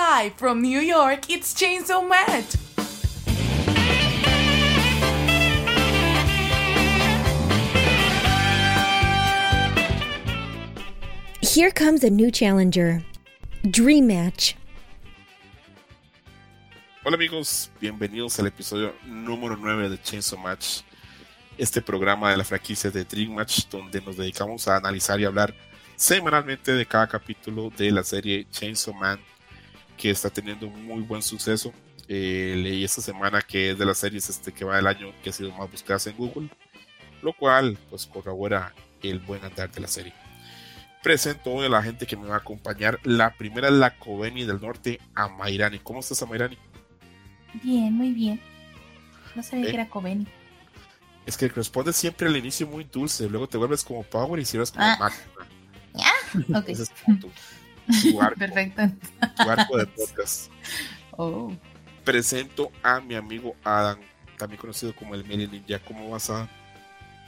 Live from New York, it's Chainsaw Match. Here comes a new challenger. Dream Match. Hola amigos, bienvenidos al episodio número 9 de Chainsaw Match, este programa de la franquicia de Dream Match donde nos dedicamos a analizar y hablar semanalmente de cada capítulo de la serie Chainsaw Man que está teniendo un muy buen suceso. Eh, leí esta semana que es de las series este, que va del año que ha sido más buscadas en Google, lo cual pues corrobora el buen andar de la serie. Presento hoy a la gente que me va a acompañar. La primera es la Coveni del Norte, Amairani. ¿Cómo estás, Amairani? Bien, muy bien. No sabía Eh. que era Coveni. Es que respondes siempre al inicio muy dulce, luego te vuelves como Power y cierras como Ah. Máquina. Ok, Ese es tu arco, perfecto. tu arco de podcast. Oh. Presento a mi amigo Adam, también conocido como el Meli Ninja. ¿Cómo vas, Adam?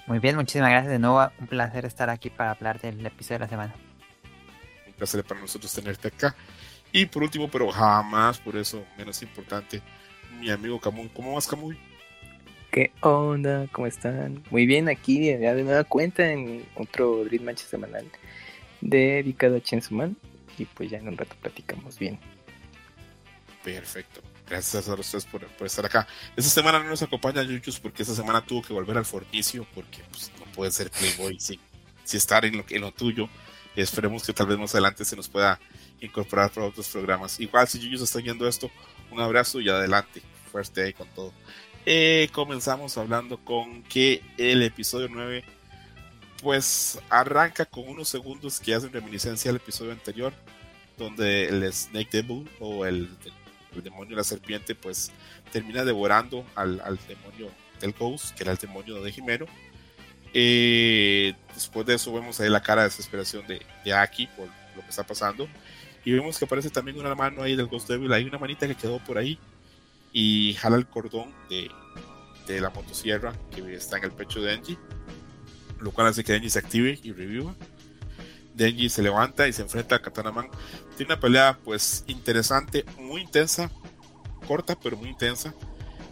Muy bien, muchísimas gracias de nuevo. Un placer estar aquí para hablar del episodio de la semana. Un placer para nosotros tenerte acá. Y por último, pero jamás por eso menos importante, mi amigo Camuy. ¿Cómo vas, Camuy? ¿Qué onda? ¿Cómo están? Muy bien, aquí ya de nueva cuenta en otro Dream Match semanal dedicado a Chainsaw Man. Y pues ya en un rato platicamos bien. Perfecto. Gracias a ustedes por, por estar acá. Esta semana no nos acompaña Yuyus porque esta semana tuvo que volver al fornicio porque pues, no puede ser Playboy sin, sin estar en lo, en lo tuyo. Esperemos que tal vez más adelante se nos pueda incorporar para otros programas. Igual si Yuyus está viendo esto, un abrazo y adelante. Fuerte ahí con todo. Eh, comenzamos hablando con que el episodio 9 pues arranca con unos segundos que hacen reminiscencia al episodio anterior donde el Snake Devil o el, demonio de la serpiente pues termina devorando al, al demonio del Ghost, que era el demonio de Jimeno. Eh, después de eso vemos ahí la cara de desesperación de, de Aki por lo que está pasando. Y vemos que aparece también una mano ahí del Ghost Devil, hay una manita que quedó por ahí y jala el cordón de, de la motosierra que está en el pecho de Denji, lo cual hace que Denji se active y reviva. Denji se levanta y se enfrenta a Katana Man. Tiene una pelea pues interesante, muy intensa, corta pero muy intensa,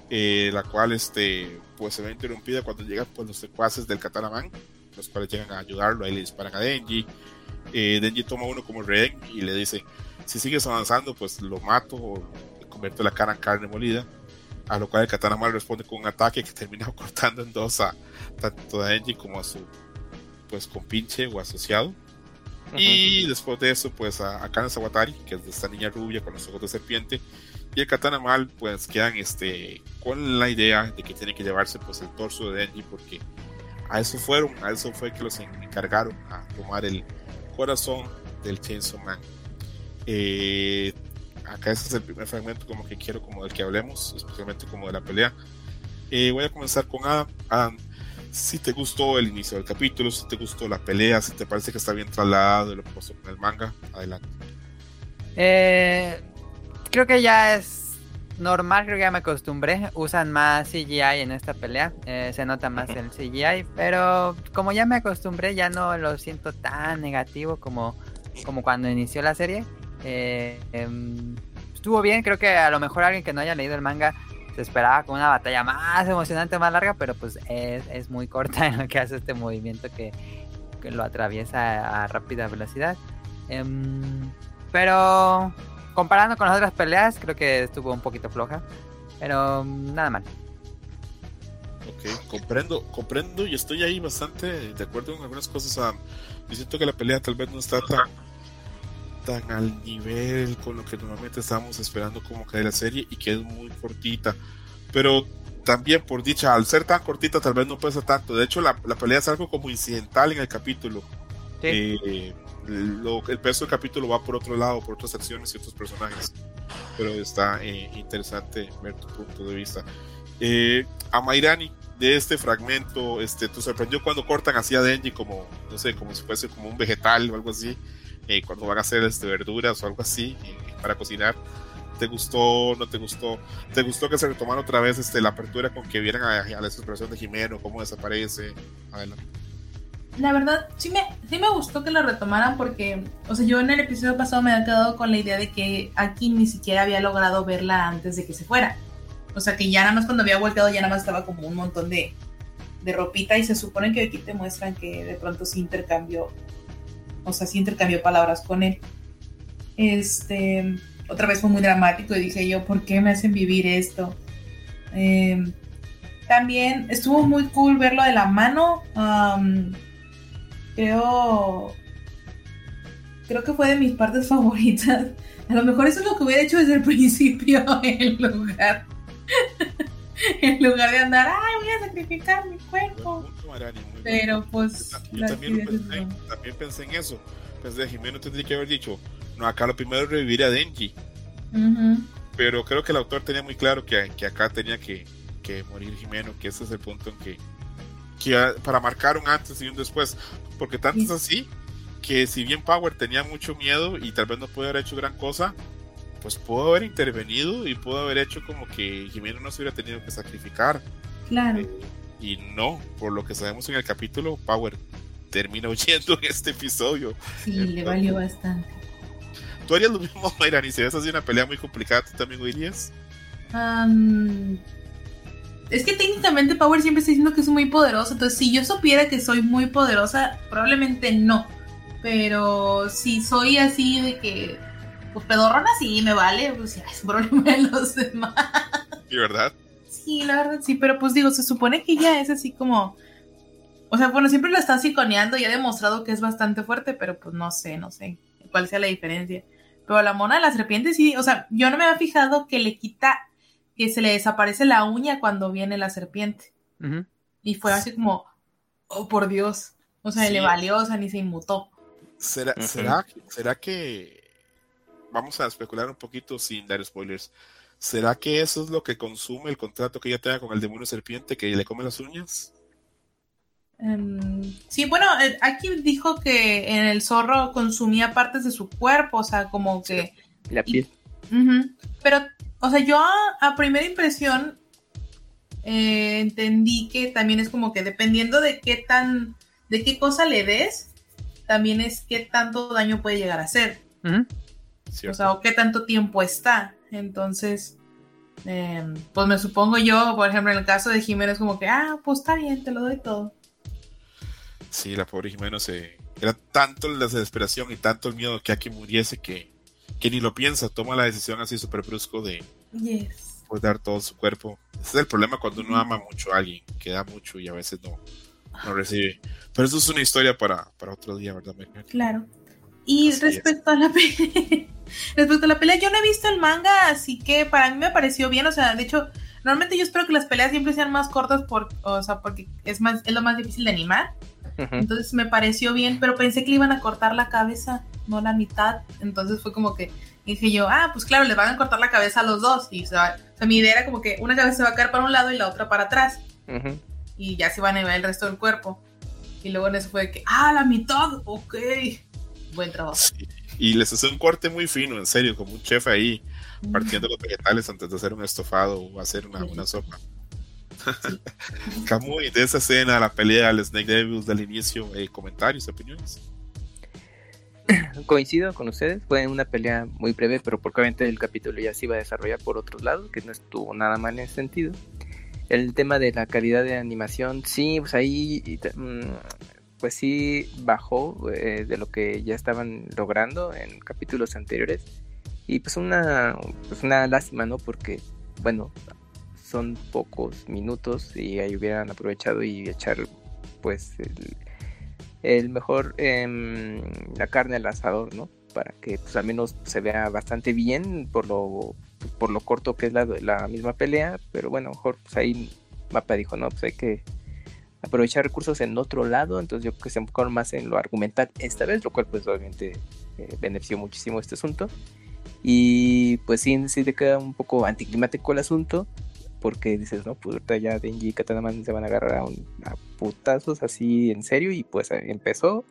eh, la cual este pues se ve interrumpida cuando llegan pues los secuaces del Katana Man, los cuales llegan a ayudarlo, ahí le disparan a Denji. Eh, Denji toma uno como rehén y le dice, si sigues avanzando pues lo mato o convierto la cara en carne molida. A lo cual el Katana Man responde con un ataque que termina cortando en dos a tanto a Denji como a su pues compinche o asociado. Y después de eso, pues a, a Kana Sawatari, que es de esta niña rubia con los ojos de serpiente, y el Katana Mal, pues quedan este, con la idea de que tiene que llevarse pues el torso de Denji, porque a eso fueron, a eso fue que los encargaron a tomar el corazón del Chainsaw Man. Eh, acá este es el primer fragmento como que quiero como del que hablemos, especialmente como de la pelea. Eh, voy a comenzar con Adam. Adam, si te gustó el inicio del capítulo, si te gustó la pelea, si te parece que está bien trasladado de lo que pasó con el manga, adelante. Eh, creo que ya es normal, creo que ya me acostumbré. Usan más CGI en esta pelea, eh, se nota más el CGI, pero como ya me acostumbré, ya no lo siento tan negativo como, como cuando inició la serie. Eh, em, estuvo bien, creo que a lo mejor alguien que no haya leído el manga se esperaba con una batalla más emocionante, más larga, pero pues es, es muy corta en lo que hace este movimiento que, que lo atraviesa a, rápida velocidad. Em, pero comparando con las otras peleas, creo que estuvo un poquito floja. Pero nada mal. Ok, comprendo, comprendo y estoy ahí bastante de acuerdo con algunas cosas. Adam. Yo siento que la pelea tal vez no está tan, tan al nivel con lo que normalmente estábamos esperando como que de la serie y que es muy cortita. Pero también, por dicha, al ser tan cortita, tal vez no pesa tanto. De hecho, la, la pelea es algo como incidental en el capítulo. Sí. Eh, lo- el peso del capítulo va por otro lado, por otras acciones y otros personajes. Pero está eh, interesante ver tu punto de vista. Eh, a Mairani, de este fragmento, este, ¿te sorprendió cuando cortan así a Denji como, no sé, como si fuese como un vegetal o algo así? Eh, cuando van a hacer este, verduras o algo así para cocinar. ¿Te gustó? ¿No te gustó? ¿Te gustó que se retomara otra vez este, la apertura con que vieran a, a la desesperación de Jimeno, cómo desaparece? Adelante. la verdad, sí me, sí me gustó que lo retomaran porque, o sea, yo en el episodio pasado me había quedado con la idea de que aquí ni siquiera había logrado verla antes de que se fuera. O sea, que ya nada más cuando había volteado ya nada más estaba como un montón de, de ropita y se supone que aquí te muestran que de pronto sí intercambió, o sea, sí intercambió palabras con él. Este, otra vez fue muy dramático y dije yo, ¿por qué me hacen vivir esto? Eh, también estuvo muy cool verlo de la mano. Creo. Creo que fue de mis partes favoritas. A lo mejor eso es lo que hubiera hecho desde el principio en lugar. en lugar de andar, ay, voy a sacrificar mi cuerpo. Pero pues. Yo también, pensé, también pensé en eso. Pensé, Jimeno tendría que haber dicho, no, acá lo primero es revivir a Denji. Pero creo que el autor tenía muy claro que, que acá tenía que, que morir Jimeno, que ese es el punto en que, que para marcar un antes y un después. Porque tanto es así que si bien Power tenía mucho miedo y tal vez no pudo haber hecho gran cosa, pues pudo haber intervenido y pudo haber hecho como que Jimeno no se hubiera tenido que sacrificar. Claro. y no, por lo que sabemos en el capítulo, Power termina huyendo en este episodio. Sí, le valió bastante. ¿Tú harías lo mismo, Mayran? Y si ves así una pelea muy complicada, ¿tú también huirías? es que técnicamente Power siempre está diciendo que es muy poderosa. Entonces, si yo supiera que soy muy poderosa, probablemente no. Pero si soy así de que, pues pedorrona sí me vale, pues ya es problema de los demás. ¿Y verdad? Sí, la verdad sí, pero pues digo, se supone que ya es así como. O sea, bueno, siempre lo está siconeando y ha demostrado que es bastante fuerte, pero pues no sé, no sé cuál sea la diferencia. Pero la mona de la serpiente sí, o sea, yo no me había fijado que le quita, que se le desaparece la uña cuando viene la serpiente. Y fue así como, oh por Dios. O sea, le valió, o sea, ni se inmutó. ¿Será, ¿será, ¿Será que, vamos a especular un poquito sin dar spoilers, ¿será que eso es lo que consume el contrato que ella tenga con el demonio serpiente, que le come las uñas? Um, sí, bueno, eh, aquí dijo que en el zorro consumía partes de su cuerpo, o sea, como que... La piel. Pero, o sea, yo a, primera impresión eh, entendí que también es como que dependiendo de qué tan, de qué cosa le des, también es qué tanto daño puede llegar a hacer. O sea, o qué tanto tiempo está. Entonces, em, pues me supongo yo, por ejemplo, en el caso de Jiménez, como que, ah, pues está bien, te lo doy todo. Sí, la pobre Jimeno se. Era tanto la desesperación y tanto el miedo que aquí muriese que, que ni lo piensa, toma la decisión así súper brusco de pues, dar todo su cuerpo. Ese es el problema cuando uno ama mucho a alguien, que da mucho y a veces no, no recibe. Pero eso es una historia para, para otro día, ¿verdad, Claro. Y respecto a la pelea, respecto a la pelea, yo no he visto el manga, así que para mí me pareció bien, o sea, de hecho, normalmente yo espero que las peleas siempre sean más cortas por, o sea, porque es más, es lo más difícil de animar. Entonces me pareció bien, pero pensé que le iban a cortar la cabeza, no la mitad. Entonces fue como que dije yo, ah, pues claro, les van a cortar la cabeza a los dos. Y o sea, mi idea era como que una cabeza se va a caer para un lado y la otra para atrás. Y ya se van a ver el resto del cuerpo. Y luego en eso fue que, ah, la mitad, ok. Buen trabajo. Y les hace un corte muy fino, en serio, como un chef ahí, partiendo los vegetales antes de hacer un estofado o hacer una, una sopa. Camuy, de esa escena, la pelea al Snake Devils del inicio, eh, comentarios, opiniones. Coincido con ustedes, fue una pelea muy breve, pero porque obviamente el capítulo ya se iba a desarrollar por otros lados, que no estuvo nada mal en ese sentido. El tema de la calidad de animación, sí, pues ahí, mm, pues sí bajó eh, de lo que ya estaban logrando en capítulos anteriores. Y pues una, pues una lástima, ¿no? Porque, bueno, son pocos minutos y ahí hubieran aprovechado y echar pues el, mejor em, la carne al asador, ¿no? Para que pues al menos se vea bastante bien por lo por lo corto que es la, la misma pelea, pero bueno, mejor pues ahí Mapa dijo, no, pues hay que aprovechar recursos en otro lado, entonces yo creo que se enfocaron más en lo argumental esta vez, lo cual pues obviamente eh, benefició muchísimo este asunto. Y pues sí, sí te queda un poco anticlimático el asunto, porque dices, no, pues ahorita ya Denji y Katanaman se van a agarrar a, un, putazos así en serio y pues empezó,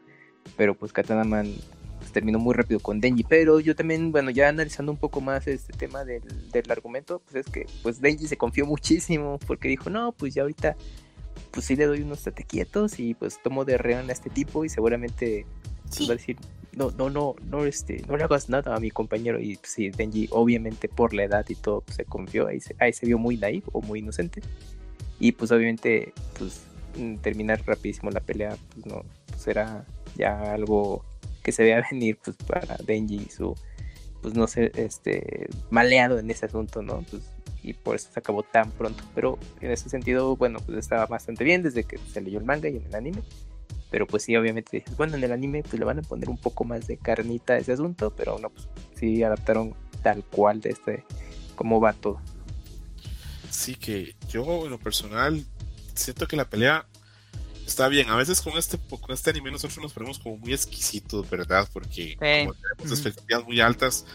pero pues Katanaman pues, terminó muy rápido con Denji, pero yo también, bueno, ya analizando un poco más este tema del, del argumento, pues es que pues Denji se confió muchísimo porque dijo, no, pues ya ahorita pues sí le doy unos tate quietos y pues tomo de reón a este tipo y seguramente pues, Sí. va a decir, no, no, no, no, este, no le hagas nada a mi compañero. Y pues, sí, Denji, obviamente por la edad y todo, pues, se confió, ahí se, ahí se vio muy naive o muy inocente. Y pues obviamente, pues mm, terminar rapidísimo la pelea, pues no, pues era ya algo que se veía venir pues para Denji y su, pues no sé, este, maleado en ese asunto, ¿no? Pues, y por eso se acabó tan pronto. Pero en ese sentido, bueno, pues estaba bastante bien desde que se leyó el manga y en el anime. Pero pues sí, obviamente bueno, en el anime pues le van a poner un poco más de carnita a ese asunto, pero no, pues sí adaptaron tal cual de este, cómo va todo. Sí, que yo en lo personal siento que la pelea está bien. A veces con este, con este anime nosotros nos ponemos como muy exquisitos, ¿verdad? Porque como tenemos expectativas muy altas.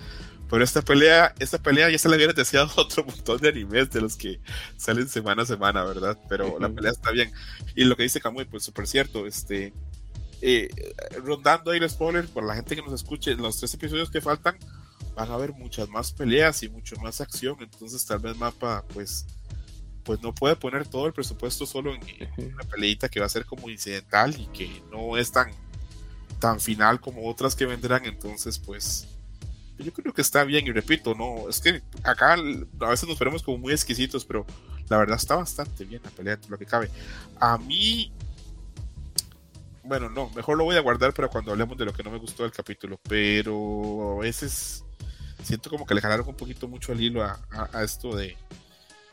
Pero esta pelea, esta pelea ya se la hubiera deseado otro montón de animes de los que salen semana a semana, ¿verdad? Pero la pelea está bien. Y lo que dice Kamui, pues súper cierto. Este, eh, rondando ahí el spoiler, por la gente que nos escuche, en los tres episodios que faltan, van a haber muchas más peleas y mucho más acción. Entonces, tal vez Mapa, pues, pues no puede poner todo el presupuesto solo en, en una peleita que va a ser como incidental y que no es tan, tan final como otras que vendrán. Entonces, pues, yo creo que está bien. Y repito, no, es que acá a veces nos ponemos como muy exquisitos, pero la verdad está bastante bien la pelea, lo que cabe. A mí, bueno, no, mejor lo voy a guardar para cuando hablemos de lo que no me gustó del capítulo, pero a veces siento como que le jalaron un poquito mucho al hilo a, a- a esto de,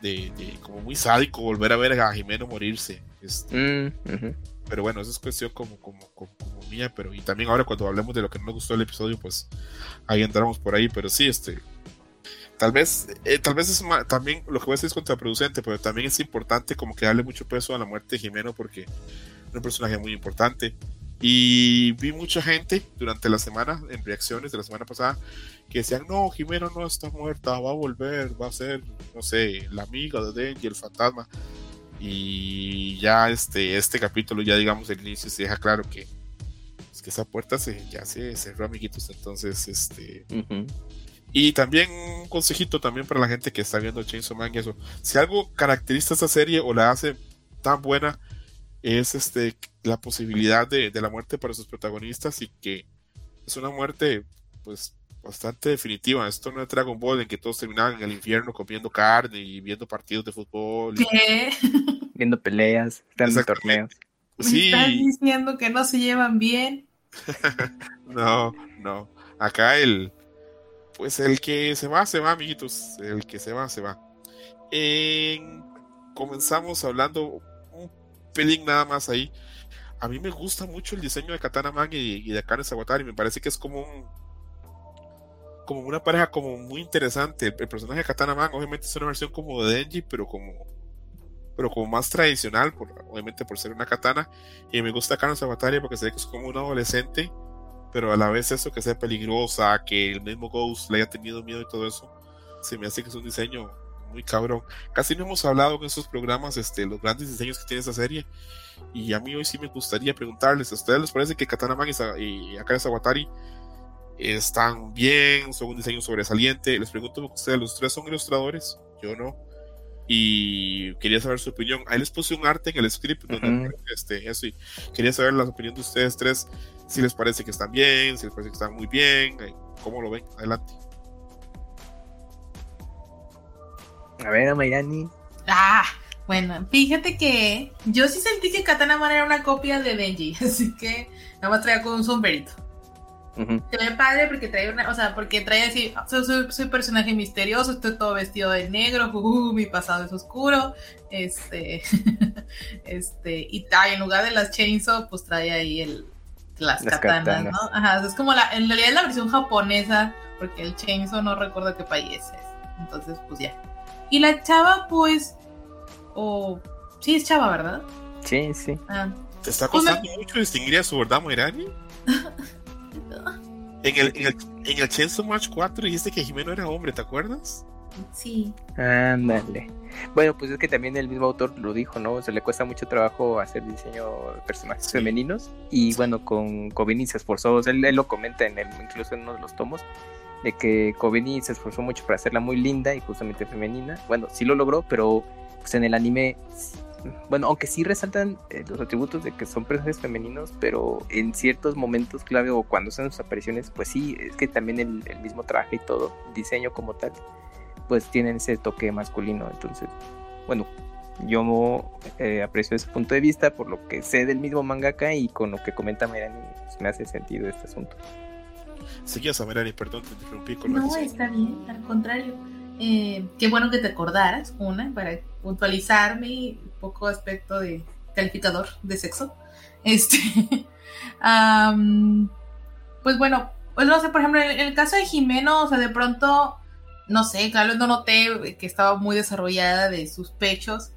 de, como muy sádico volver a ver a Jimeno morirse. Este, Mm. Pero bueno, eso es cuestión como, como, como, mía, pero y también ahora cuando hablemos de lo que no me gustó del episodio, pues ahí entramos por ahí, pero sí, este, tal vez, eh, tal vez es también lo que voy a decir es contraproducente, pero también es importante como que darle mucho peso a la muerte de Jimeno porque es un personaje muy importante. Y vi mucha gente durante la semana, en reacciones de la semana pasada, que decían, no, Jimeno no está muerta, va a volver, va a ser, no sé, la amiga de Denji, el fantasma. Y ya este, este capítulo, ya digamos, el inicio se deja claro que, pues, que esa puerta se, ya se cerró, amiguitos. Entonces, este, y también un consejito también para la gente que está viendo Chainsaw Man y eso. Si algo caracteriza esta serie o la hace tan buena es este la posibilidad de, de la muerte para sus protagonistas y que es una muerte pues bastante definitiva. Esto no es Dragon Ball en que todos terminaban en el infierno comiendo carne y viendo partidos de fútbol. y- ¿Qué? Viendo peleas, dando torneos. ¿Me Sí, estás diciendo que no se llevan bien? no, no. Acá el pues el que se va, se va, amiguitos. El que se va, se va. En- comenzamos hablando un pelín nada más ahí. A mí me gusta mucho el diseño de Katana Man y, y de Akane Sawatari. Me parece que es como un como una pareja como muy interesante. El, el personaje de Katana Man obviamente es una versión como de Denji, pero como pero como más tradicional, por, obviamente por ser una katana. Y me gusta Akane Sawatari porque se ve que es como un adolescente, pero a la vez eso que sea peligrosa, que el mismo Ghost le haya tenido miedo y todo eso. Se me hace que es un diseño muy cabrón. Casi no hemos hablado en estos programas este, los grandes diseños que tiene esta serie. Y a mí hoy sí me gustaría preguntarles, ¿a ustedes les parece que Katana Man y, y Akane Sawatari están bien? ¿Son un diseño sobresaliente? Les pregunto ustedes los tres son ilustradores, yo no. Y quería saber su opinión. Ahí les puse un arte en el script donde este, eso y quería saber la opinión de ustedes tres, si les parece que están bien, si les parece que están muy bien, eh, cómo lo ven. Adelante. A ver, a Mayrani. Ah, bueno, fíjate que yo sí sentí que Katana Man era una copia de Denji, así que nada más traía con un sombrerito. Ujú. Se ve padre porque trae una, o sea, porque trae así, soy, soy, soy personaje misterioso, estoy todo vestido de negro, uh, mi pasado es oscuro, este, este, y trae, en lugar de las chainsaw, pues trae ahí el, las, Las katanas, katanas. ¿no? Ajá, es como la, en realidad es la versión japonesa, porque el chainsaw no recuerdo qué país es, entonces, pues ya. Y la chava, pues, o, sí es chava, ¿verdad? Sí, sí. Ah, ¿Te está Pues me- costando mucho distinguir a su verdad, Moirani? En el, en el, en el Chainsaw Match 4 dijiste que Jimeno era hombre, ¿te acuerdas? sí. Ándale. Bueno, pues es que también el mismo autor lo dijo, ¿no? Se le cuesta mucho trabajo hacer diseño de personajes Sí. femeninos. Y bueno, con Covini se esforzó. o sea, él, él lo comenta en el, incluso en uno de los tomos. De que Covini se esforzó mucho para hacerla muy linda y justamente femenina. Bueno, sí lo logró, pero pues en el anime bueno, aunque sí resaltan eh, los atributos de que son personajes femeninos, pero en ciertos momentos clave o cuando son sus apariciones, pues sí, es que también el, el mismo traje y todo, diseño como tal, pues tienen ese toque masculino. Entonces, bueno, yo eh, aprecio ese punto de vista por lo que sé del mismo mangaka y con lo que comenta Merani, pues me hace sentido este asunto. Seguías a Merani, perdón, te interrumpí con No, está bien, al contrario. Eh, qué bueno que te acordaras, una, para puntualizar mi poco aspecto de calificador de sexo. Este, am, pues bueno, pues no sé, por ejemplo, en el caso de Jimeno, o sea, de pronto, no sé, claro, no noté que estaba muy desarrollada de sus pechos,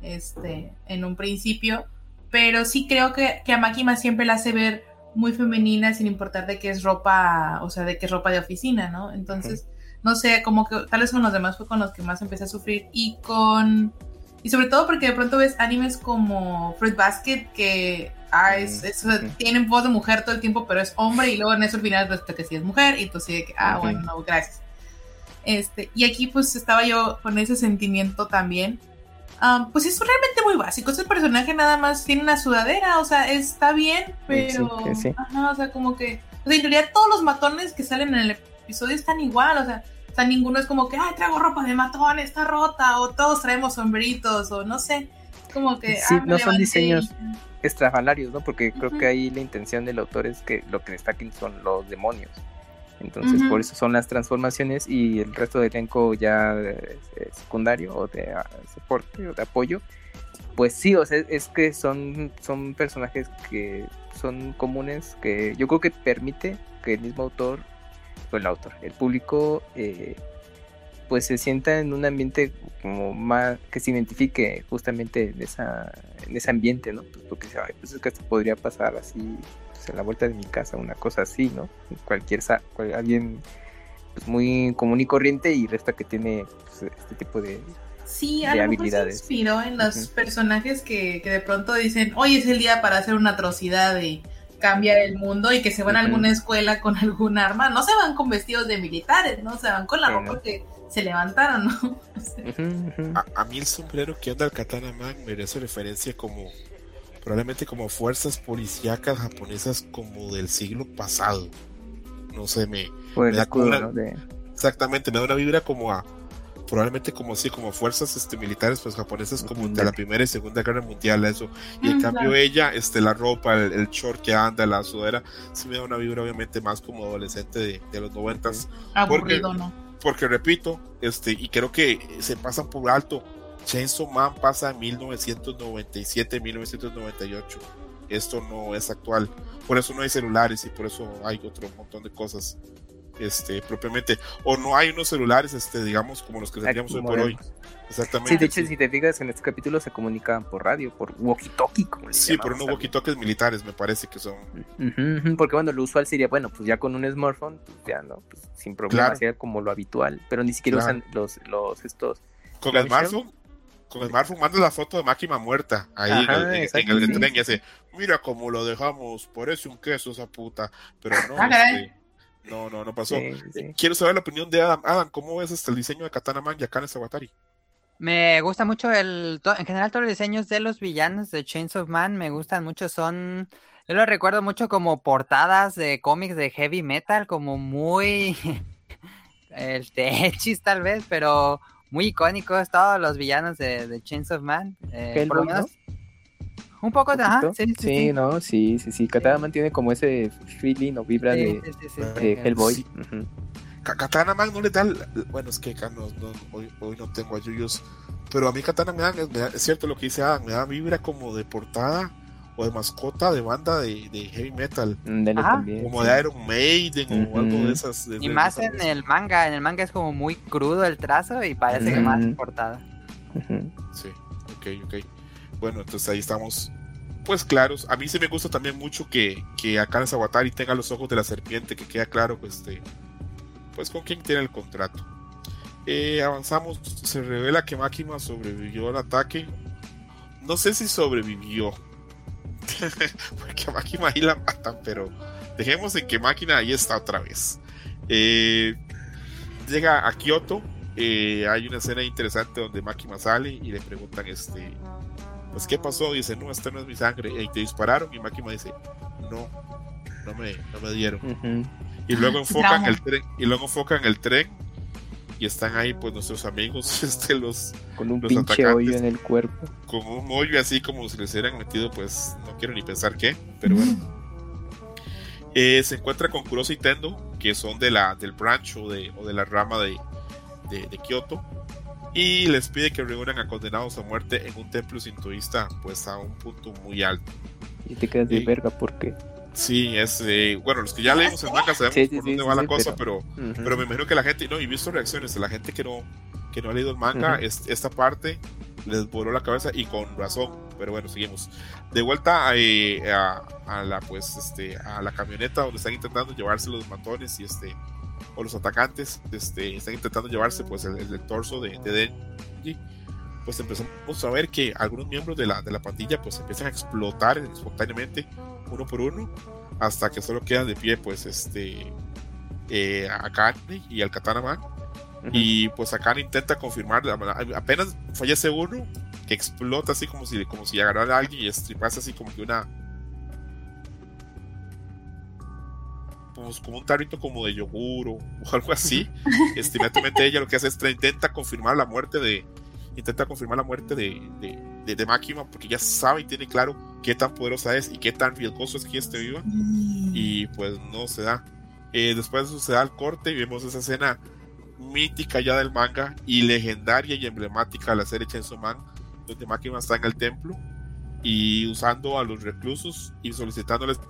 este, en un principio, pero sí creo que, que a Máquina siempre la hace ver muy femenina sin importar de qué es ropa, o sea, de qué es ropa de oficina, ¿no? Entonces, no sé, como que tal vez con los demás fue con los que más empecé a sufrir y con... Y sobre todo porque de pronto ves animes como Fruit Basket que ah, es, Ujú. tienen voz de mujer todo el tiempo, pero es hombre y luego en eso al final resulta que sí es mujer y entonces que, ah, bueno, no, gracias. Este, y aquí pues estaba yo con ese sentimiento también. Am, pues es realmente muy básico. Ese personaje nada más tiene una sudadera, o sea, está bien, pero. sí, sí. Ajá, o sea, como que. O sea, en realidad todos los matones que salen en el episodio están igual, o sea, sea, ninguno es como que, ay, traigo ropa de matón, está rota, o todos traemos sombreritos, o no sé. Es como que. Sí, ah, no son diseños y- estrafalarios, ¿no? Porque creo que ahí la intención del autor es que lo que destaquen son los demonios. Entonces, por eso son las transformaciones y el resto del elenco ya eh, eh, secundario o de ah, soporte o de apoyo. Pues sí, o sea, es que son, son personajes que son comunes, que yo creo que permite que el mismo autor, el autor, el público, eh, pues se sienta en un ambiente como más, que se identifique justamente en, esa, en ese ambiente, ¿no? Pues porque dice, "Ay, pues es que esto podría pasar así, pues en la vuelta de mi casa, una cosa así, ¿no? Cualquier, cual- alguien pues, muy común y corriente y resta que tiene pues, este tipo de... Sí, a de lo mejor se inspiró en los personajes que, que de pronto dicen, hoy es el día para hacer una atrocidad y cambiar el mundo y que se van a alguna escuela con algún arma. No se van con vestidos de militares, ¿no? Se van con la ropa que se levantaron, ¿no? O sea. A, a mí el sombrero que anda el Katana Man me hace referencia como probablemente como fuerzas policíacas japonesas como del siglo pasado. No sé, me me. De, exactamente me da una vibra como a probablemente como así como fuerzas este militares pues japonesas como de la primera y segunda guerra mundial eso y en Mm, cambio claro. ella este la ropa el, el short que anda la sudadera sí me da una vibra obviamente más como adolescente de, de los noventas aburrido, ¿no? porque repito, este, y creo que se pasan por alto. Chainsaw Man pasa en 1997, 1998. Esto no es actual. Por eso no hay celulares y por eso hay otro montón de cosas. Este, propiamente. O no hay unos celulares, este, digamos, como los que tendríamos hoy por hoy. Exactamente. Sí, de hecho, sí. si te fijas, en este capítulo se comunicaban por radio, por walkie-talkie, como Sí, por llamamos unos también. walkie-talkies militares, me parece que son. Porque bueno, lo usual sería, bueno, pues ya con un smartphone, pues ya no, pues sin problema, Claro. sería como lo habitual, pero ni siquiera Claro. usan los, los estos. Con el smartphone, con el smartphone manda la foto de Máquina muerta ahí en Ajá, el- en, en el sí, tren y hace, mira cómo lo dejamos, parece un queso esa puta. Pero no, Ah, este, no, no, no pasó. Sí, sí. Quiero saber la opinión de Adam. Adam, ¿cómo ves hasta el diseño de Katana Man y Akane Sawatari? Me gusta mucho el, en general todos los diseños de los villanos de Chains of Man me gustan mucho, son, yo los recuerdo mucho como portadas de cómics de heavy metal, como muy, el techis tal vez, pero muy icónicos todos los villanos de, de Chains of Man, eh, por lo menos, un poco de, ajá, sí, sí, Sí, sí. no, sí, sí, sí. Katana Man tiene como ese feeling o vibra Sí, de, sí, sí, sí, de. Hellboy. Sí. Ujú. Ka- Katana Man no le da. Bueno, es que acá no, no- hoy, hoy no tengo a Yuyos. Pero a mí Katana me da, me da- es cierto lo que dice Adam, me da vibra como de portada o de mascota de banda de, de heavy metal. Ajá. también, Como sí. de Iron Maiden o algo de esas. de- Y de más esas- en el manga, en el manga es como muy crudo el trazo y parece que más portada. Ujú. Sí, ok, ok. Bueno, entonces ahí estamos pues claros. A mí sí me gusta también mucho que, que Akane Sawatari tenga los ojos de la serpiente, que queda claro pues, este, pues con quién tiene el contrato. Eh, avanzamos, se revela que Máquina sobrevivió al ataque. No sé si sobrevivió. Porque a Máquina ahí la matan, pero dejemos en que Máquina ahí está otra vez. Eh, llega a Kioto. eh, hay una escena interesante donde Máquina sale y le preguntan este pues ¿qué pasó? Dice, no, esta no es mi sangre. Y te dispararon y Máquina dice, no, no me, no me dieron. Y luego enfocan el tren, y luego enfocan el tren y están ahí pues nuestros amigos, este, los Con un Los pinche atacantes. hoyo en el cuerpo. con un hoyo así como si les hubieran metido, pues no quiero ni pensar qué, pero bueno. Eh, se encuentra con Kurosa y Tendo, que son de la, del branch o de, o de la rama de, de, de Kioto, y les pide que reúnan a condenados a muerte en un templo sintoísta, pues a un punto muy alto. Y te quedas de verga porque. Sí, es, eh, bueno, los que ya leímos el manga sabemos Sí, sí, por sí, dónde va la cosa, pero- pero, me imagino que la gente, no, y he visto reacciones de la gente que no, que no ha leído el manga, es- esta parte les voló la cabeza y con razón. Pero bueno, seguimos. De vuelta a, eh, a, a la pues este a la camioneta donde están intentando llevarse los matones y este o los atacantes, este están intentando llevarse pues el, el torso de, de Denji. Pues empezamos a ver que algunos miembros de la, de la pandilla pues empiezan a explotar espontáneamente uno por uno hasta que solo quedan de pie pues este eh, Akane y al Katana Man y pues Akane intenta confirmar apenas fallece uno que explota así como si como si agarrara a alguien y estripase así como que una pues como un tarrito como de yogur o, o algo así este, inmediatamente ella lo que hace es intenta confirmar la muerte de intenta confirmar la muerte de, de, de, de Makima porque ya sabe y tiene claro qué tan poderosa es y qué tan riesgoso es que esté viva. Y pues no se da. Eh, después se da el corte y vemos esa escena mítica ya del manga y legendaria y emblemática de la serie Chainsaw Man, donde Makima está en el templo y usando a los reclusos y solicitándoles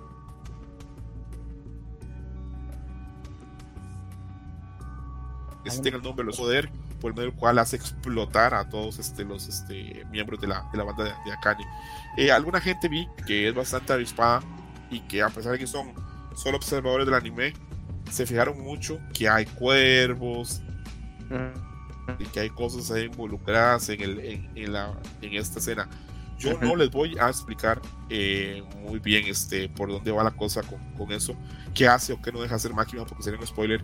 que se tenga el nombre de los poder por medio del cual hace explotar a todos este, los este, miembros de la, de la banda de, de Akane. Eh, alguna gente vi que es bastante avispada y que a pesar de que son solo observadores del anime, se fijaron mucho que hay cuervos y que hay cosas ahí involucradas en, el, en, en la, en esta escena. Yo no les voy a explicar eh, muy bien este, por dónde va la cosa con, con eso, qué hace o qué no deja hacer Máquina, porque sería un spoiler.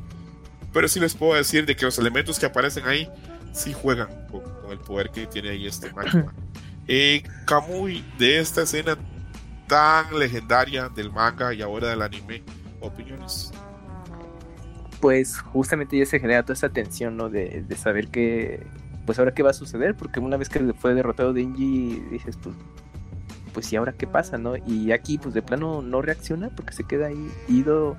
Pero sí les puedo decir de que los elementos que aparecen ahí sí juegan con, con el poder que tiene ahí este Máquina. Eh, Kamui, de esta escena tan legendaria del manga y ahora del anime, opiniones. Pues justamente ya se genera toda esa tensión, ¿no? De, de saber que. Pues ahora qué va a suceder, porque una vez que fue derrotado Denji, dices, pues. Pues y ahora qué pasa, ¿no? Y aquí, pues de plano no reacciona porque se queda ahí ido.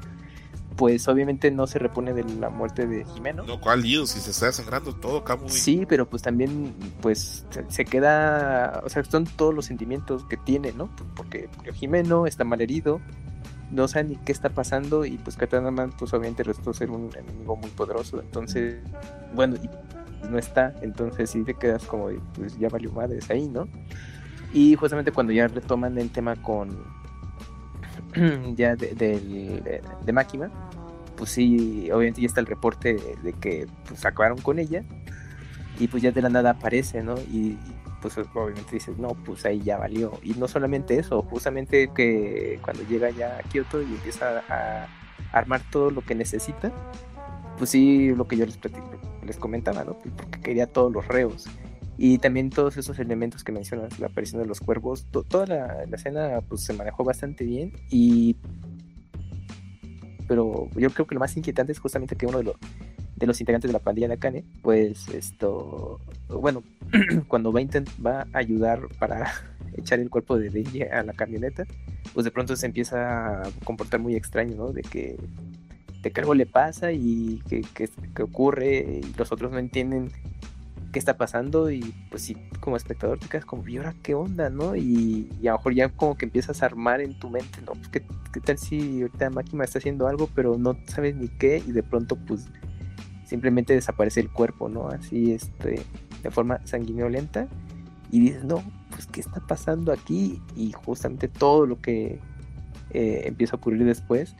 Pues obviamente no se repone de la muerte de Jimeno. No, ¿cuál lío? Si se está desangrando todo, Kamui. Sí, pero pues también, pues se- queda, o sea, son todos los sentimientos que tiene, ¿no? Porque Jimeno está mal herido, no sabe ni qué está pasando y pues Katana Man, pues obviamente resultó ser un enemigo muy poderoso, entonces, bueno, y no está, entonces sí te quedas como, pues ya valió madres ahí, ¿no? Y justamente cuando ya retoman el tema con, ya de, de, de Máquina, pues sí, obviamente ya está el reporte de, que pues acabaron con ella y pues ya de la nada aparece, ¿no? Y, pues obviamente dices, no, pues ahí ya valió. Y no solamente eso, justamente que cuando llega ya a Kioto y empieza a armar todo lo que necesita, pues sí, lo que yo les, platico- les comentaba, ¿no? Porque quería todos los reos. Y también todos esos elementos que mencionas, la aparición de los cuervos, to- toda la, escena pues se manejó bastante bien y pero yo creo que lo más inquietante es justamente que uno de los de los integrantes de la pandilla de Akane, pues esto, bueno, cuando va a, va a ayudar para echar el cuerpo de Denji a la camioneta, pues de pronto se empieza a comportar muy extraño, ¿no? De que, de que algo le pasa y que, que, que ocurre y los otros no entienden qué está pasando y pues sí, como espectador te quedas como, ¿y ahora qué onda, no? Y, y a lo mejor ya como que empiezas a armar en tu mente, ¿no? Pues, ¿qué, qué tal si ahorita Máquina está haciendo algo pero no sabes ni qué y de pronto pues simplemente desaparece el cuerpo, ¿no? Así, este, de forma sanguinolenta. Y dices, no, pues, ¿qué está pasando aquí? Y justamente todo lo que eh, empieza a ocurrir después,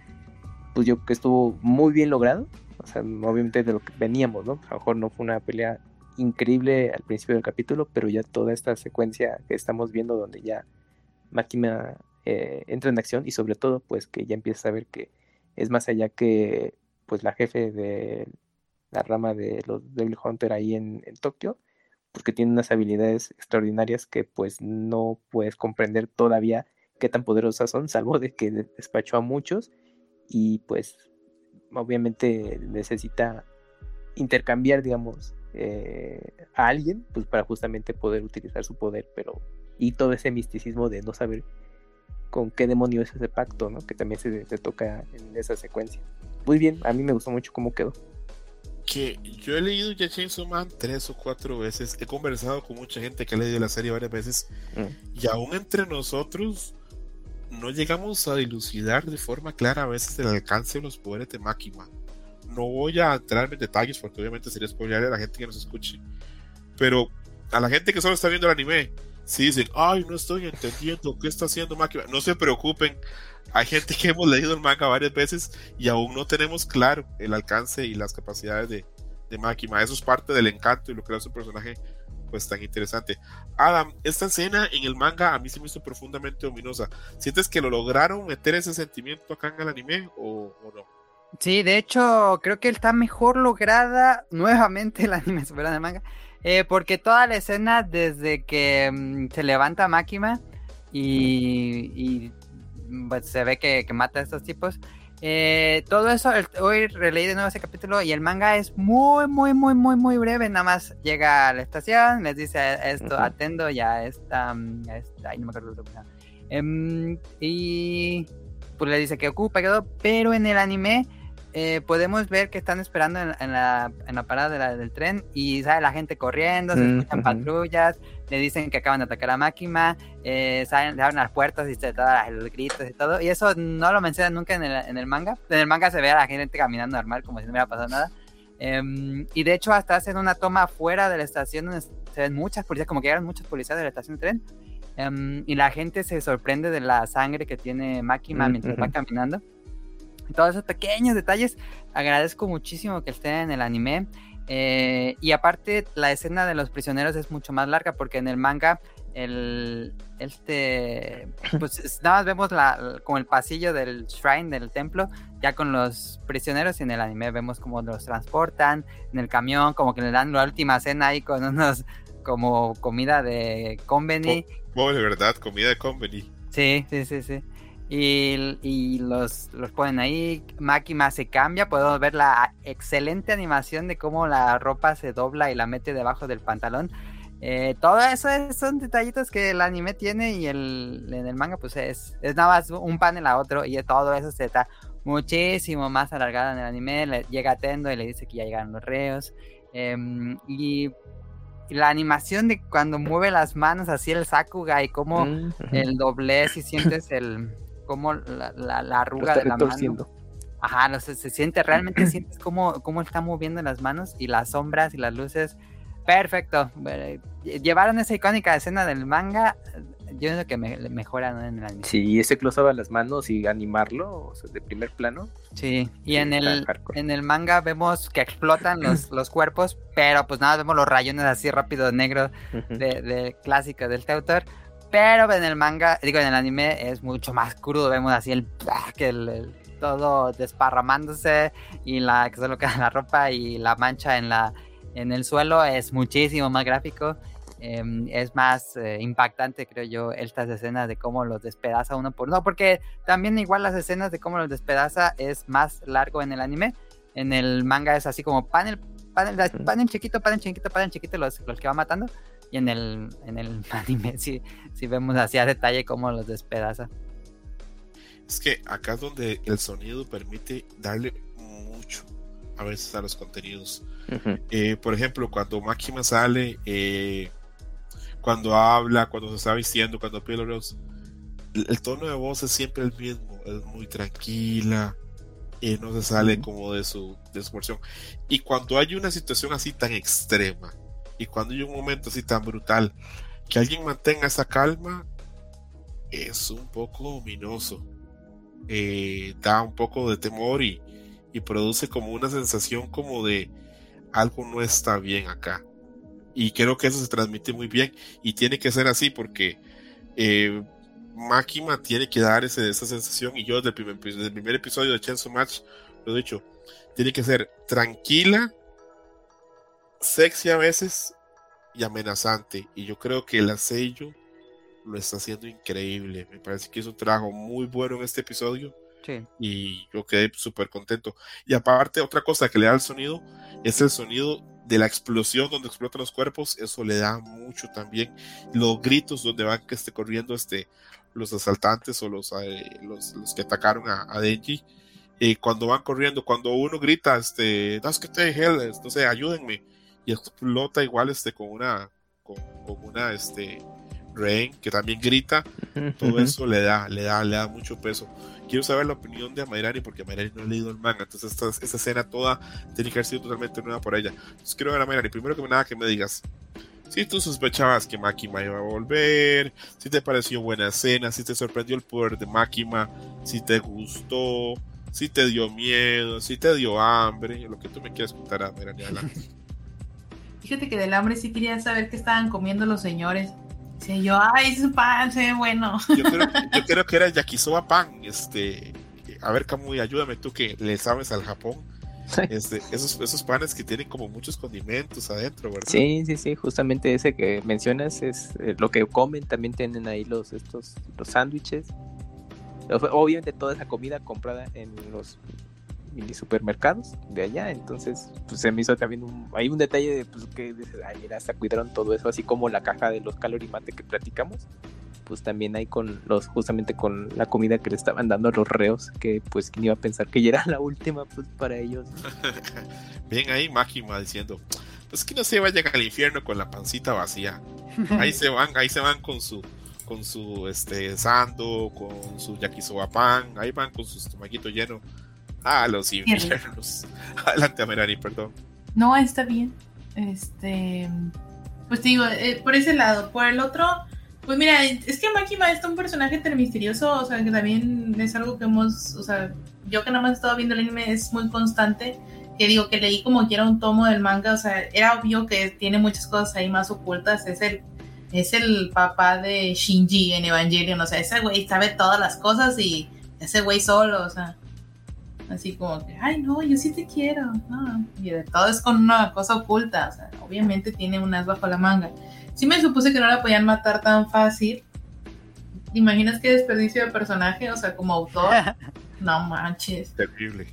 pues yo creo que estuvo muy bien logrado. O sea, obviamente de lo que veníamos, ¿no? A lo mejor no fue una pelea increíble al principio del capítulo, pero ya toda esta secuencia que estamos viendo donde ya Máquina eh, entra en acción y sobre todo, pues que ya empieza a ver que es más allá que pues la jefe de la rama de los Devil Hunter ahí en, en Tokio, porque tiene unas habilidades extraordinarias que pues no puedes comprender todavía qué tan poderosas son, salvo de que despachó a muchos y pues obviamente necesita intercambiar, digamos, eh, a alguien, pues para justamente poder utilizar su poder, pero y todo ese misticismo de no saber con qué demonio es ese pacto, ¿no? Que también se, se toca en esa secuencia. Muy bien, a mí me gustó mucho cómo quedó que yo he leído ya Chainsaw Man tres o cuatro veces, he conversado con mucha gente que ha leído la serie varias veces, mm. y aún entre nosotros no llegamos a dilucidar de forma clara a veces el alcance de los poderes de Makima. No voy a entrar en detalles porque obviamente sería spoiler a la gente que nos escuche, pero a la gente que solo está viendo el anime, si dicen, ay, no estoy entendiendo qué está haciendo Makima, no se preocupen, hay gente que hemos leído el manga varias veces y aún no tenemos claro el alcance y las capacidades de, de Makima. Eso es parte del encanto y lo que hace un personaje pues tan interesante. Adam, esta escena en el manga a mí se me hizo profundamente ominosa. ¿Sientes que lo lograron meter ese sentimiento acá en el anime o, no? Sí, de hecho creo que está mejor lograda nuevamente el anime superando el manga. Eh, porque toda la escena desde que mm, se levanta Makima y pues, se ve que, mata a estos tipos. Eh, todo eso, hoy releí de nuevo ese capítulo y el manga es muy, muy, muy, muy, muy breve. Nada más llega a la estación, les dice esto, atendo ya esta, mm, esta ay, no me acuerdo em, y pues le dice que ocupa, quedó, pero en el anime eh, podemos ver que están esperando en, la, en la, parada del tren y sale la gente corriendo, se mm, escuchan patrullas, le dicen que acaban de atacar a Máquina, eh, salen, abren las puertas y se todos los gritos y todo. Y eso no lo mencionan nunca en el, en el, manga. En el manga se ve a la gente caminando normal como si no hubiera pasado nada. Em, y de hecho hasta hacen una toma fuera de la estación donde se ven muchas policías, como que llegan muchos policías de la estación de tren. Em, y la gente se sorprende de la sangre que tiene Máquina mientras va caminando todos esos pequeños detalles. Agradezco muchísimo que estén en el anime. Eh, y aparte, la escena de los prisioneros es mucho más larga porque en el manga, el, este, pues nada más vemos la, como el pasillo del shrine del templo, ya con los prisioneros. Y en el anime vemos cómo los transportan en el camión, como que le dan la última cena ahí con unos, como comida de conveni. Oh, de verdad, comida de conveni. Sí, sí, sí, sí. Y, los, los ponen ahí. Máquina se cambia. Podemos ver la excelente animación de cómo la ropa se dobla y la mete debajo del pantalón. Eh, todo eso son detallitos que el anime tiene y el, en el manga pues es, es nada más un panel a otro y todo eso se está muchísimo más alargado en el anime. Le llega Tendo y le dice que ya llegaron los reos. Em, y la animación de cuando mueve las manos así el Sakuga y como mm, el doblez y sientes el, como la, la, arruga de la mano. Ajá, no sé, se siente, realmente sientes cómo, cómo está moviendo las manos y las sombras y las luces. Perfecto. Llevaron esa icónica escena del manga. Yo creo que me, mejoran en el anime. Sí, ese close a las manos y animarlo de primer plano. Sí, y en el, en el manga vemos que explotan los, los cuerpos, pero pues nada, vemos los rayones así rápidos negros de, de clásica del autor. Pero en el manga, digo, en el anime es mucho más crudo. Vemos así el, que el, todo desparramándose y la que solo queda la ropa y la mancha en la en el suelo es muchísimo más gráfico. Em, es más eh, impactante, creo yo, estas escenas de cómo los despedaza uno por uno. Porque también igual las escenas de cómo los despedaza es más largo en el anime. En el manga es así como panel, panel, panel chiquito, panel chiquito, panel chiquito los, los que va matando. Y en el, en el anime sí, sí vemos así a detalle cómo los despedaza. Es que acá es donde el sonido permite darle mucho a veces a los contenidos. Eh, por ejemplo, cuando Máquina sale, eh, cuando habla, cuando se está vistiendo, cuando pide los el, tono de voz es siempre el mismo, es muy tranquila, y no se sale como de su, de su porción. Y cuando hay una situación así tan extrema, y cuando hay un momento así tan brutal, que alguien mantenga esa calma, es un poco ominoso. Eh, da un poco de temor y, produce como una sensación como de algo no está bien acá. Y creo que eso se transmite muy bien y tiene que ser así porque eh, Máquina tiene que dar esa sensación y yo desde el, primer, primer episodio de Chainsaw Match lo he dicho, tiene que ser tranquila, sexy a veces y amenazante. Y yo creo que el asello lo está haciendo increíble. Me parece que es un trabajo muy bueno en este episodio. Sí. Y yo quedé súper contento. Y aparte, otra cosa que le da el sonido es el sonido de la explosión donde explotan los cuerpos. Eso le da mucho también. Los gritos donde van que esté corriendo este, los asaltantes o los, eh, los, los, que atacaron a, a Denji. Y cuando van corriendo, cuando uno grita, este, das que te hell, no sé, ayúdenme. Y explota igual este con una, con, con una, este, Rain, que también grita, todo eso le da, le da, le da mucho peso. Quiero saber la opinión de Amairani, porque Amairani no ha leído el manga, entonces esta, esta escena toda tiene que haber sido totalmente nueva por ella. Entonces quiero ver a Amairani, primero que nada que me digas, si tú sospechabas que Makima iba a volver, si te pareció buena escena, si te sorprendió el poder de Makima, si te gustó, si te dio miedo, si te dio hambre, lo que tú me quieras contar, Amairani, adelante. Fíjate que del hambre sí quería saber qué estaban comiendo los señores. Sí, yo, ay, su pan se ve bueno. Yo creo, yo creo que era yakisoba pan. Este, a ver, Camuy, ayúdame tú que le sabes al Japón. Este, esos, esos panes que tienen como muchos condimentos adentro, ¿verdad? Sí, sí, sí, justamente ese que mencionas es eh, lo que comen, también tienen ahí los estos los sándwiches. Obviamente toda esa comida comprada en los mini supermercados de allá, entonces pues se me hizo también un, hay un detalle de pues que ay mira, hasta cuidaron todo eso, así como la caja de los calorimate que platicamos, pues también hay con los, justamente con la comida que le estaban dando a los reos, que pues quién iba a pensar que ya era la última pues para ellos. Bien ahí Máquima diciendo, pues que no se vayan al infierno con la pancita vacía. Ahí se van, ahí se van con su con su este sando, con su yakisoba pan, ahí van con su estomaguito lleno a los infiernos. Adelante, Amerani, perdón. No, está bien. Este, pues te digo, eh, por ese lado, por el otro, pues mira, es que Makima es un personaje tan misterioso, o sea, que también es algo que hemos, o sea, yo que nada más he estado viendo el anime es muy constante, que digo que leí como que era un tomo del manga, o sea, era obvio que tiene muchas cosas ahí más ocultas, es el es el papá de Shinji en Evangelion, o sea, ese güey sabe todas las cosas y ese güey solo, o sea, así como que, ay, no, yo sí te quiero. No. Y de todo es con una cosa oculta. O sea, obviamente tiene un as bajo la manga. Sí me supuse que no la podían matar tan fácil. ¿Te imaginas qué desperdicio de personaje? O sea, como autor. No manches. Terrible.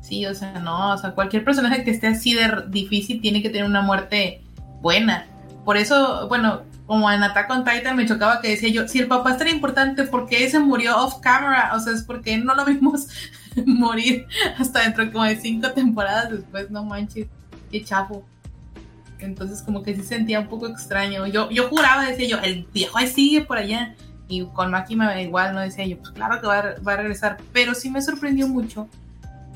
Sí, o sea, no. O sea, cualquier personaje que esté así de difícil tiene que tener una muerte buena. Por eso, bueno, como en Attack on Titan me chocaba que decía yo, si el papá es tan importante, ¿por qué ese murió off camera? O sea, es porque no lo vimos morir hasta dentro como de cinco temporadas después, no manches, qué chafo. Entonces como que sí sentía un poco extraño. Yo, yo juraba, decía yo, el viejo ahí sigue por allá. Y con Makima igual, no decía yo, pues claro que va a, va a regresar. Pero sí me sorprendió mucho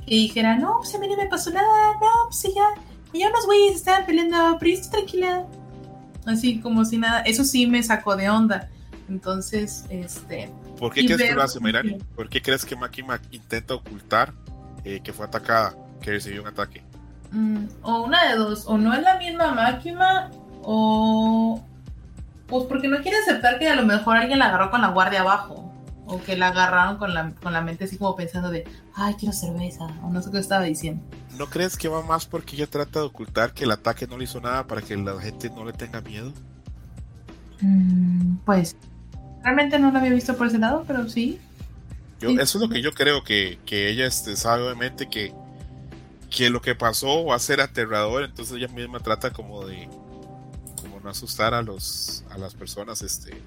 que dijera, no, pues a mí no me pasó nada, no, pues ya, ya unos güeyes estaban peleando, pero yo tranquila así como si nada. Eso sí me sacó de onda. Entonces, este. ¿Por qué crees que lo hace, Mayrani? ¿Por qué crees que intenta ocultar eh, que fue atacada, que recibió un ataque? Mm, o una de dos, o no es la misma Makima, o. Pues porque no quiere aceptar que a lo mejor alguien la agarró con la guardia abajo. O que la agarraron con la, con la mente así como pensando de, ay, quiero cerveza. O no sé qué estaba diciendo. ¿No crees que va más porque ella trata de ocultar que el ataque no le hizo nada para que la gente no le tenga miedo? Mm, pues realmente no lo había visto por ese lado, pero sí. Yo, sí. Eso es lo que yo creo que, que ella este, sabe obviamente que, que lo que pasó va a ser aterrador, entonces ella misma trata como de como no asustar a los a las personas, este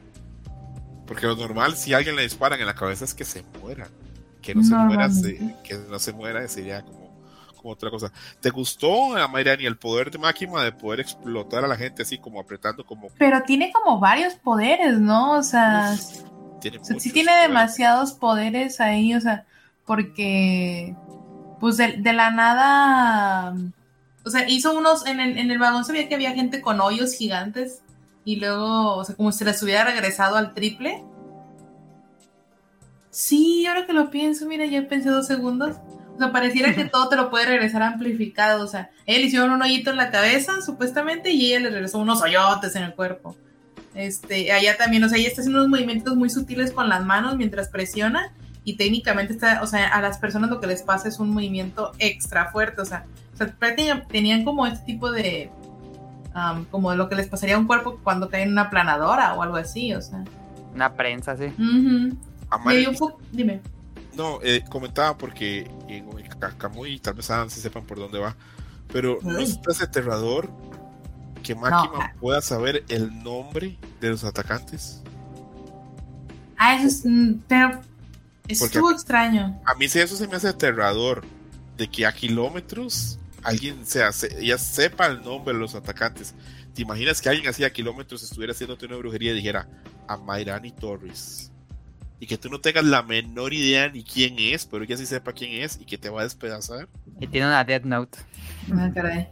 porque lo normal si a alguien le disparan en la cabeza es que se muera, que no, no se muera, se, que no se muera sería como otra cosa. ¿Te gustó, Amairani, el poder de Máquina de poder explotar a la gente así como apretando como... Pero tiene como varios poderes, ¿no? O sea, Uf, tiene o sea sí tiene poderes. demasiados poderes ahí, o sea, porque pues de, de, la nada, o sea, hizo unos, en el, en el vagón se veía que había gente con hoyos gigantes y luego, o sea, como si les hubiera regresado al triple. Sí, ahora que lo pienso, mira, ya pensé dos segundos. O sea, pareciera que todo te lo puede regresar amplificado. O sea, él hicieron un hoyito en la cabeza, supuestamente, y ella le regresó unos hoyotes en el cuerpo. Este, allá también, o sea, ella está haciendo unos movimientos muy sutiles con las manos mientras presiona. Y técnicamente está, o sea, a las personas lo que les pasa es un movimiento extra fuerte. O sea, o sea tenían como este tipo de. am, como lo que les pasaría a un cuerpo cuando cae en una planadora o algo así, o sea. Una prensa, sí. un poco, dime. No, eh, comentaba porque en Camuy tal vez Adam sepan por dónde va, pero no es tan aterrador que Máquina ah. pueda saber el nombre de los atacantes. Ah, eso es, mm, pero estuvo extraño. A mí sí eso se me hace aterrador, de que a kilómetros alguien se hace, ya sepa el nombre de los atacantes. ¿Te imaginas que alguien así a kilómetros estuviera haciéndote una brujería y dijera a Mayrani Torres? Y que tú no tengas la menor idea ni quién es, pero ella sí sepa quién es y que te va a despedazar. Y tiene una Death Note. Ah, caray.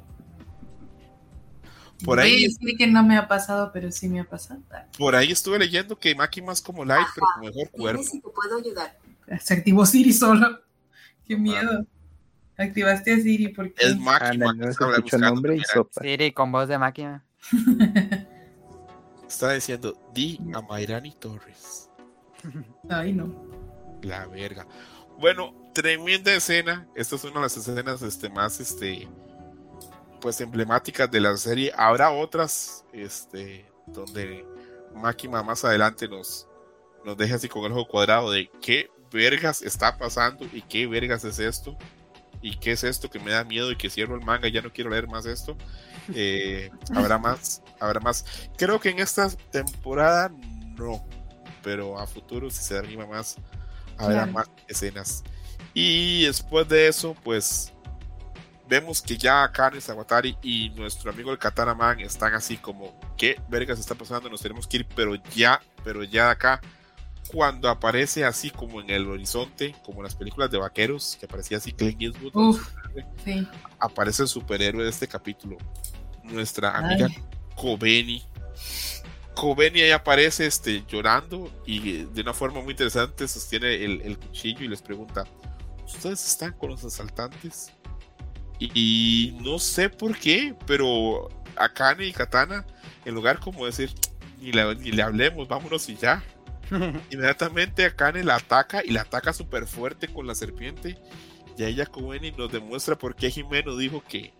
Por Voy a ahí, decir que no me ha pasado, pero sí me ha pasado. por ahí estuve leyendo que Maki más como Light, pero con mejor cuerpo. si te puedo ayudar. Se activó Siri solo. Qué miedo. Activaste a Siri porque. Es Maki no se escuchó nombre y sopa. Siri con voz de máquina. Está diciendo, di a Mayrani Torres. Ay, no. La verga. Bueno, tremenda escena. Esta es una de las escenas este, más este, pues emblemáticas de la serie. Habrá otras este, donde Máquina más adelante nos, nos deja así con el ojo cuadrado de qué vergas está pasando y qué vergas es esto. Y qué es esto que me da miedo y que cierro el manga y ya no quiero leer más esto. Eh, habrá más, habrá más. Creo que en esta temporada no, pero a futuro si se anima más habrá Claro. más escenas. Y después de eso, pues vemos que ya Karen Sawatari y nuestro amigo el Katana Man están así como, ¿qué vergas está pasando? Nos tenemos que ir, pero ya, pero ya de acá. Cuando aparece así como en el horizonte, como en las películas de vaqueros, que aparecía así Clint Eastwood, Uf, sí. aparece el superhéroe de este capítulo, nuestra amiga Ay. Kobeni. Kobeni ahí aparece este, llorando y de una forma muy interesante sostiene el, el cuchillo y les pregunta, ¿ustedes están con los asaltantes? Y, y no sé por qué, pero Akane y Katana, en lugar como decir, ni le, ni le hablemos, vámonos y ya. Inmediatamente Akane la ataca y la ataca súper fuerte con la serpiente. Y ya Kobeni nos demuestra por qué Jimeno dijo que,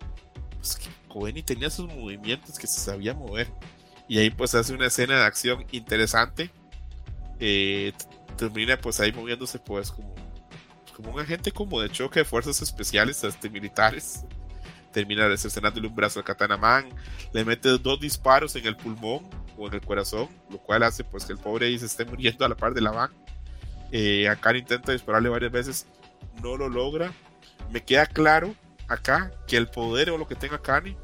pues, que Kobeni tenía sus movimientos, que se sabía mover. Y ahí pues hace una escena de acción interesante. Eh, termina pues ahí moviéndose pues como, como un agente como de choque de fuerzas especiales este, militares. Termina decepcionándole un brazo al Katana Man. Le mete dos disparos en el pulmón o en el corazón. Lo cual hace pues que el pobre ahí se esté muriendo a la par de la van. Eh, acá intenta dispararle varias veces. No lo logra. Me queda claro acá que el poder o lo que tenga Kani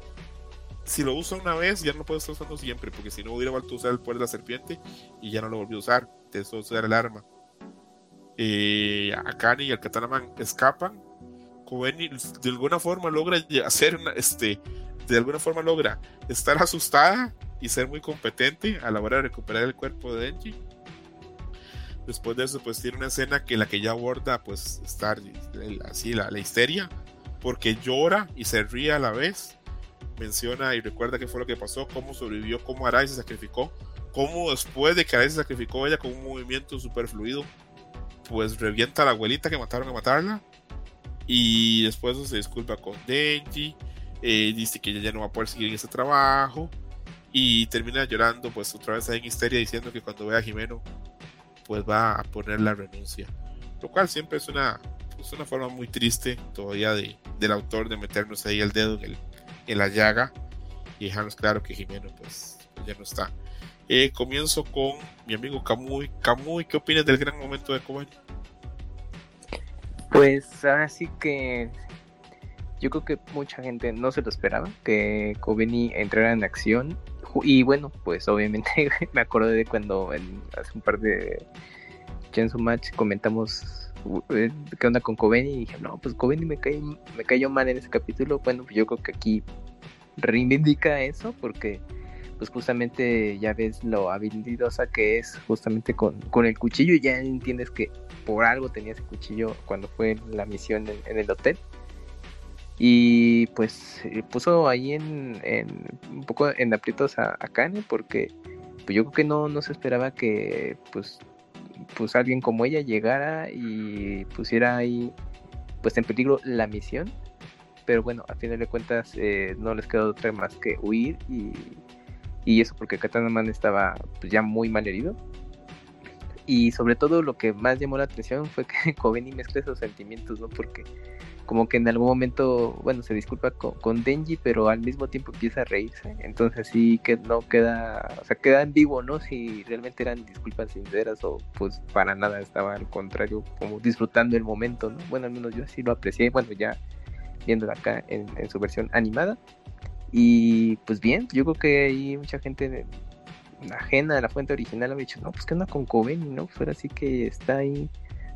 si lo usa una vez, ya no puede estar usando siempre, porque si no hubiera vuelto a usar el poder de la serpiente y ya no lo volvió a usar. De eso usar el arma. Eh, Akane y el Katana Man escapan. Kobeni de alguna forma logra hacer una, este, de alguna forma logra estar asustada y ser muy competente a la hora de recuperar el cuerpo de Denji. Después de eso, pues tiene una escena que la que ya aborda, pues, estar así la, la histeria, porque llora y se ríe a la vez menciona y recuerda qué fue lo que pasó, cómo sobrevivió, cómo Arai se sacrificó, cómo después de que Arai se sacrificó ella con un movimiento super fluido, pues revienta a la abuelita que mataron a matarla. Y después se disculpa con Denji, eh, dice que ella ya no va a poder seguir ese trabajo y termina llorando pues otra vez ahí en histeria diciendo que cuando vea a Jimeno pues va a poner la renuncia, lo cual siempre es una, es una forma muy triste todavía de, del autor de meternos ahí el dedo en el en la llaga y dejarnos claro que Jimeno pues, ya no está. Eh, comienzo con mi amigo Kamui. Kamui, ¿qué opinas del gran momento de Kobani? Pues ahora sí que yo creo que mucha gente no se lo esperaba que Kobeni entrara en acción y bueno pues obviamente me acordé de cuando en, hace un par de Chainsaw Match comentamos qué onda con Kobeni y dije no pues Kobeni me, cae, me cayó mal en ese capítulo bueno pues yo creo que aquí reivindica eso porque pues justamente ya ves lo habilidosa que es justamente con, con el cuchillo y ya entiendes que por algo tenía ese cuchillo cuando fue la misión en, el hotel. Y pues eh, puso ahí en, en un poco en aprietos a, a Kane porque pues yo creo que no, no se esperaba que pues, pues alguien como ella llegara y pusiera ahí pues en peligro la misión. pero bueno, a final de cuentas eh, no les quedó otra más que huir y, y eso porque Katana Man estaba pues, ya muy mal herido. Y sobre todo lo que más llamó la atención fue que Kobeni mezcla esos sentimientos, ¿no? Porque como que en algún momento, bueno, se disculpa con, Denji, pero al mismo tiempo empieza a reírse. Entonces sí que no queda, o sea, queda en vivo, ¿no? Si realmente eran disculpas sinceras o pues para nada estaba al contrario, como disfrutando el momento, ¿no? Bueno, al menos yo así lo aprecié, bueno, ya viéndolo acá en, su versión animada. Y pues bien, yo creo que hay mucha gente ajena a la fuente original ha dicho, no, pues que anda con Coven, ¿no? Pues ahora sí que está ahí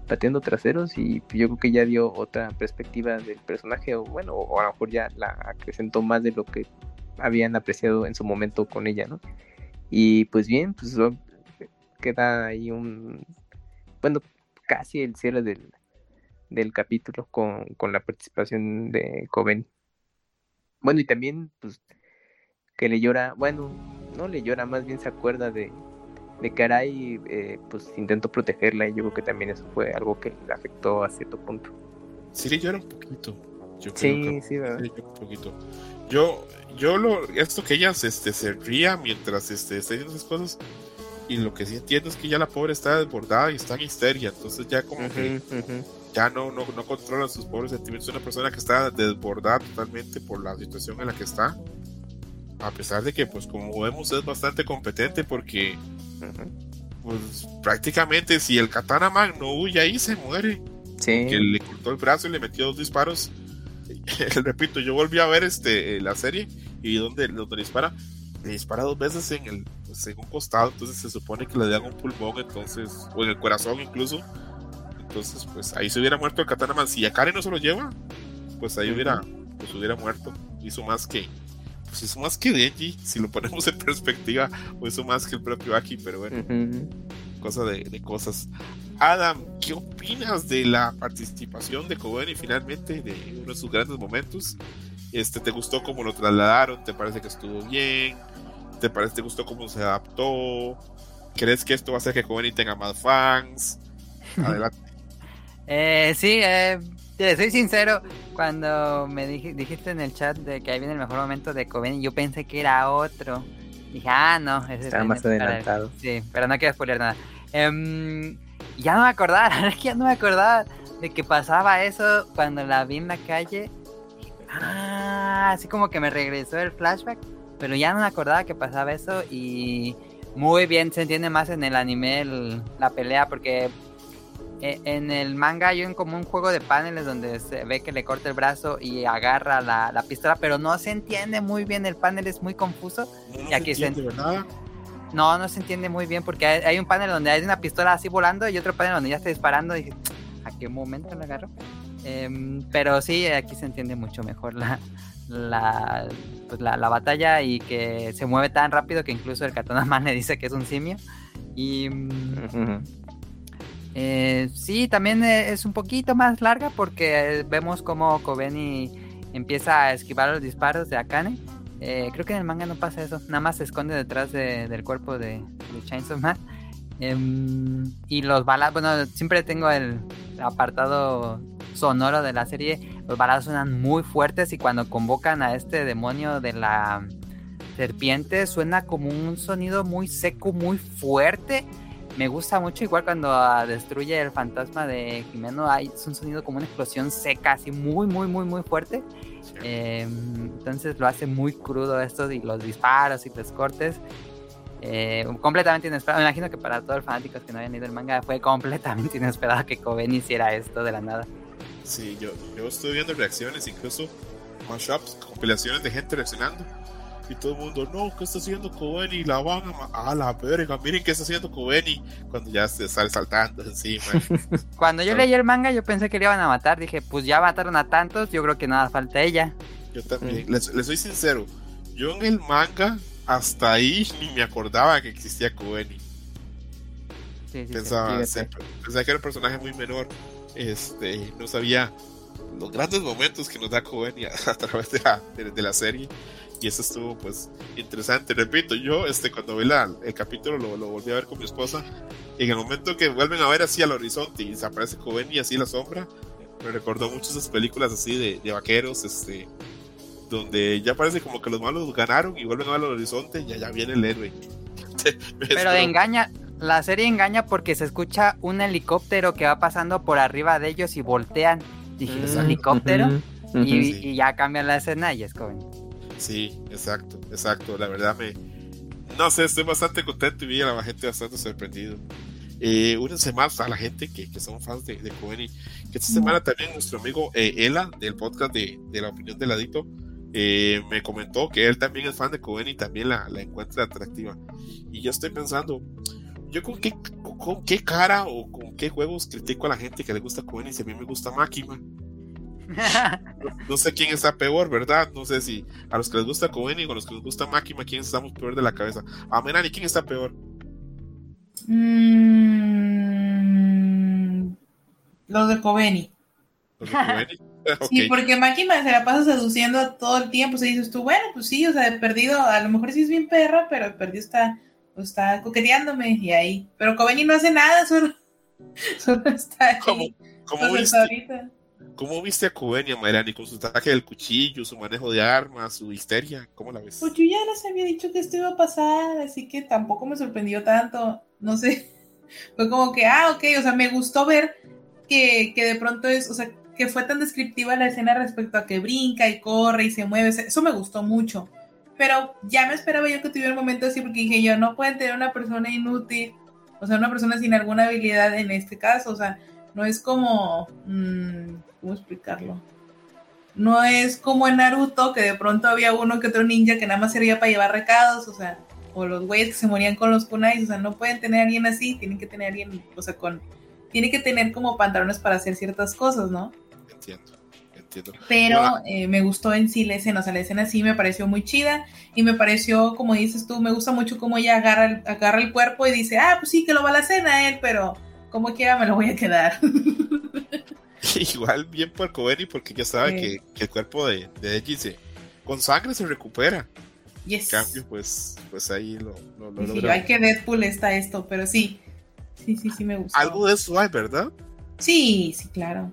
pateando traseros y yo creo que ya dio otra perspectiva del personaje o bueno, o a lo mejor ya la acrecentó más de lo que habían apreciado en su momento con ella, ¿no? Y pues bien, pues queda ahí un, bueno, casi el cierre del, del capítulo con, con la participación de Coven. Bueno, y también, pues, que le llora, bueno, no le llora, más bien se acuerda de, de Karai, eh, pues intentó protegerla y yo creo que también eso fue algo que le afectó a cierto punto. Sí, le llora un poquito. Yo sí, sí, ¿verdad? un poquito. Yo, yo lo, esto que ella este, se ría mientras este, está diciendo esas cosas, y lo que sí entiendo es que ya la pobre está desbordada y está en histeria, entonces ya como que ya no, no, no controla sus pobres sentimientos. Es una persona que está desbordada totalmente por la situación en la que está, a pesar de que, pues como vemos, es bastante competente porque pues prácticamente si el Katana Man no huye ahí se muere. Sí. Que le cortó el brazo y le metió dos disparos. Repito, yo volví a ver este la serie y donde, donde dispara, le dispara dos veces en el pues, en un costado, entonces se supone que le dan un pulmón, entonces, o en el corazón incluso. Entonces, pues ahí se hubiera muerto el Katana Man. Si Akari no se lo lleva, pues ahí hubiera, pues hubiera muerto. Hizo más que, pues hizo más que Denji, si lo ponemos en perspectiva, o hizo más que el propio Aki, pero bueno, cosa de, cosas. Adam, ¿qué opinas de la participación de y finalmente, de uno de sus grandes momentos? Este, ¿Te gustó cómo lo trasladaron? ¿Te parece que estuvo bien? ¿Te parece te gustó cómo se adaptó? ¿Crees que esto va a hacer que Kobeni tenga más fans? Adelante. eh, sí, eh, te soy sincero, cuando me dijiste en el chat de que ahí viene el mejor momento de Coven, yo pensé que era otro. Dije, ah, no, ese está más adelantado. Sí, pero no quiero spoiler nada. Em, ya no me acordaba, es que ya no me acordaba de que pasaba eso cuando la vi en la calle. Ah, así como que me regresó el flashback, pero ya no me acordaba que pasaba eso y muy bien se entiende más en el anime la pelea porque en el manga hay un, como un juego de paneles donde se ve que le corta el brazo y agarra la, pistola, pero no se entiende muy bien, el panel es muy confuso. No, y aquí se entiende, ¿verdad? No, no se entiende muy bien porque hay, un panel donde hay una pistola así volando y otro panel donde ya está disparando y ¿a qué momento la agarro? Em, pero sí, aquí se entiende mucho mejor la, pues la, la, batalla y que se mueve tan rápido que incluso el Katana Man le dice que es un simio. Y... Eh, sí, también e, es un poquito más larga porque vemos como Kobeni empieza a esquivar los disparos de Akane. Eh, creo que en el manga no pasa eso, nada más se esconde detrás del cuerpo de, Chainsaw Man. Em, y los balas, bueno, siempre tengo el apartado sonoro de la serie. Los balas suenan muy fuertes y cuando convocan a este demonio de la serpiente suena como un sonido muy seco, muy fuerte me gusta mucho, igual cuando ah, destruye el fantasma de Jimeno, hay es un sonido como una explosión seca, así muy, muy, muy, muy fuerte. Em, entonces lo hace muy crudo esto y los disparos y los cortes. Eh, completamente inesperado. Me imagino que para todos los fanáticos que no hayan leído el manga fue completamente inesperado que Koben hiciera esto de la nada. Sí, yo, yo estoy viendo reacciones, incluso mashups, compilaciones de gente reaccionando y todo el mundo, no, ¿qué está haciendo Kobeni? La van a, a la verga, miren qué está haciendo Kobeni cuando ya se sale saltando encima. cuando yo leí el manga, yo pensé que le iban a matar. Dije, pues ya mataron a tantos, yo creo que nada falta ella. Yo también, les, soy sincero, yo en el manga, hasta ahí ni me acordaba que existía. Sí, sí, pensaba, pensaba que era un personaje muy menor, este, no sabía los grandes momentos que nos da Kobeni a, través de la, de la serie y eso estuvo pues interesante. Repito, yo este cuando vi la, el capítulo lo, lo, volví a ver con mi esposa y en el momento que vuelven a ver así al horizonte y se aparece Coven y así la sombra, me recordó mucho esas películas así de, de vaqueros, este, donde ya parece como que los malos ganaron y vuelven a ver al horizonte y allá viene el héroe. Pero engaña, la serie engaña porque se escucha un helicóptero que va pasando por arriba de ellos y voltean. Dije, ¿es Mm, helicóptero? y, Sí. y ya cambian la escena y es como... Sí, exacto, exacto. La verdad me. No sé, estoy bastante contento y vi a la gente bastante sorprendido. Eh, únense más a la gente que, que son fans de, de Coveney. Que esta semana también nuestro amigo eh, Ela, del podcast de, de La Opinión del Ladito, eh, me comentó que él también es fan de Coveney y también la, la encuentra atractiva. Y yo estoy pensando, ¿yo con qué, con qué cara o con qué juegos critico a la gente que le gusta Coveney si a mí me gusta Máquina? No sé quién está peor, ¿verdad? No sé si a los que les gusta Coveney o a los que les gusta Máquina, quién estamos peor de la cabeza. A Menani, ¿quién está peor? Mm, los de Coveni. ¿Los de. Sí, porque Máquina se la pasa seduciendo todo el tiempo. O sea, dices tú, bueno, pues sí, o sea, de perdido, a lo mejor sí es bien perra, pero perdido está, pues, está coqueteándome y ahí. Pero Coveni no hace nada, solo, solo está ahí. ¿Cómo, cómo viste, ahorita. ¿Cómo viste a Coveney, Mayrani, con su ataque del cuchillo, su manejo de armas, su histeria? ¿Cómo la ves? Pues yo ya les había dicho que esto iba a pasar, así que tampoco me sorprendió tanto. No sé. Fue como que, ah, ok, o sea, me gustó ver que, que de pronto es, o sea, que fue tan descriptiva la escena respecto a que brinca y corre y se mueve. Eso me gustó mucho. Pero ya me esperaba yo que tuviera un momento así, porque dije yo, no pueden tener una persona inútil, o sea, una persona sin alguna habilidad en este caso, o sea, no es como, mm, ¿cómo explicarlo? No es como en Naruto, que de pronto había uno que otro ninja que nada más servía para llevar recados, o sea, o los güeyes que se morían con los kunais, o sea, no pueden tener a alguien así, tienen que tener a alguien, o sea, con, tiene que tener como pantalones para hacer ciertas cosas, ¿no? Entiendo, entiendo. Pero Bueno. eh, me gustó en sí la escena, o sea, la escena sí me pareció muy chida y me pareció, como dices tú, me gusta mucho cómo ella agarra el, agarra el cuerpo y dice, ah, pues sí, que lo va a la cena él, pero como quiera me lo voy a quedar. Igual bien por Coveney, porque ya sabe Sí. que, que el cuerpo de, de Deji se, con sangre se recupera. Yes. En cambio, pues, pues ahí lo, lo, lo Y sí, logra. ay, que Deadpool está esto, pero sí. Sí, sí, sí me gustó. Algo de eso hay, ¿verdad? Sí, sí, claro.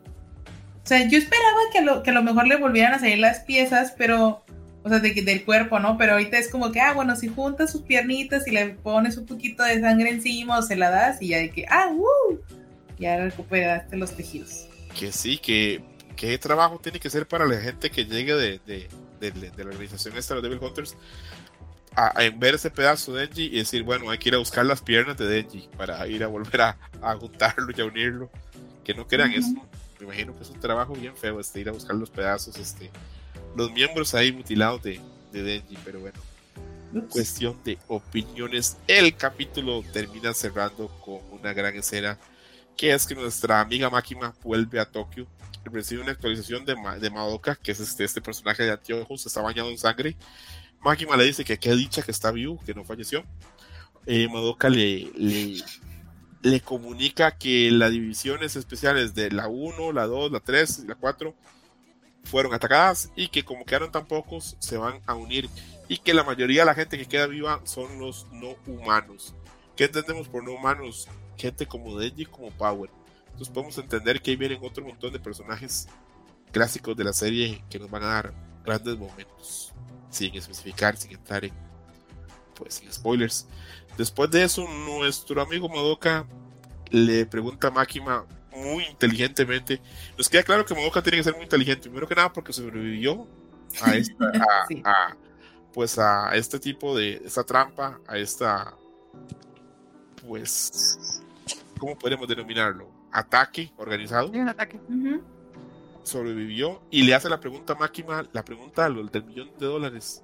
O sea, yo esperaba que a lo, que a lo mejor le volvieran a salir las piezas, pero, o sea, de, del cuerpo, ¿no? Pero ahorita es como que, ah, bueno, si juntas sus piernitas y le pones un poquito de sangre encima o se la das y ya de que, ah, ¡uh! Ya recuperaste los tejidos. Que sí, que qué trabajo tiene que ser para la gente que llegue de, de, de- de la organización esta, los Devil Hunters, a, a ver ese pedazo de Denji y decir, bueno, hay que ir a buscar las piernas de Denji para ir a volver a, a juntarlo y a unirlo. Que no crean Ujú. eso. Me imagino que es un trabajo bien feo, este, ir a buscar los pedazos, este, los miembros ahí mutilados de, de Denji, pero bueno. Ups. cuestión de opiniones. El capítulo termina cerrando con una gran escena, que es que nuestra amiga Máquina vuelve a Tokio, recibe una actualización de, de Madoka, que es este, este personaje de anteojos, está bañado en sangre. Máquina le dice que qué dicha que está vivo, que no falleció. Eh, Madoka le, le, le comunica que las divisiones especiales de la 1, la 2, la 3 y la 4 fueron atacadas y que como quedaron tan pocos se van a unir y que la mayoría de la gente que queda viva son los no humanos. ¿Qué entendemos por no humanos? Gente como Denji, como Power. Entonces podemos entender que ahí vienen otro montón de personajes clásicos de la serie que nos van a dar grandes momentos, sin especificar, sin entrar en, pues, sin spoilers. Después de eso, nuestro amigo Madoka le pregunta a Máquina muy inteligentemente. Nos queda claro que Madoka tiene que ser muy inteligente, primero que nada porque sobrevivió a esta, a- Sí. a, pues a este tipo de esta trampa, a esta pues ¿cómo podemos denominarlo? Ataque organizado, Hay un ataque. Ujú. sobrevivió y le hace la pregunta a Máquina, la pregunta del millón de dólares.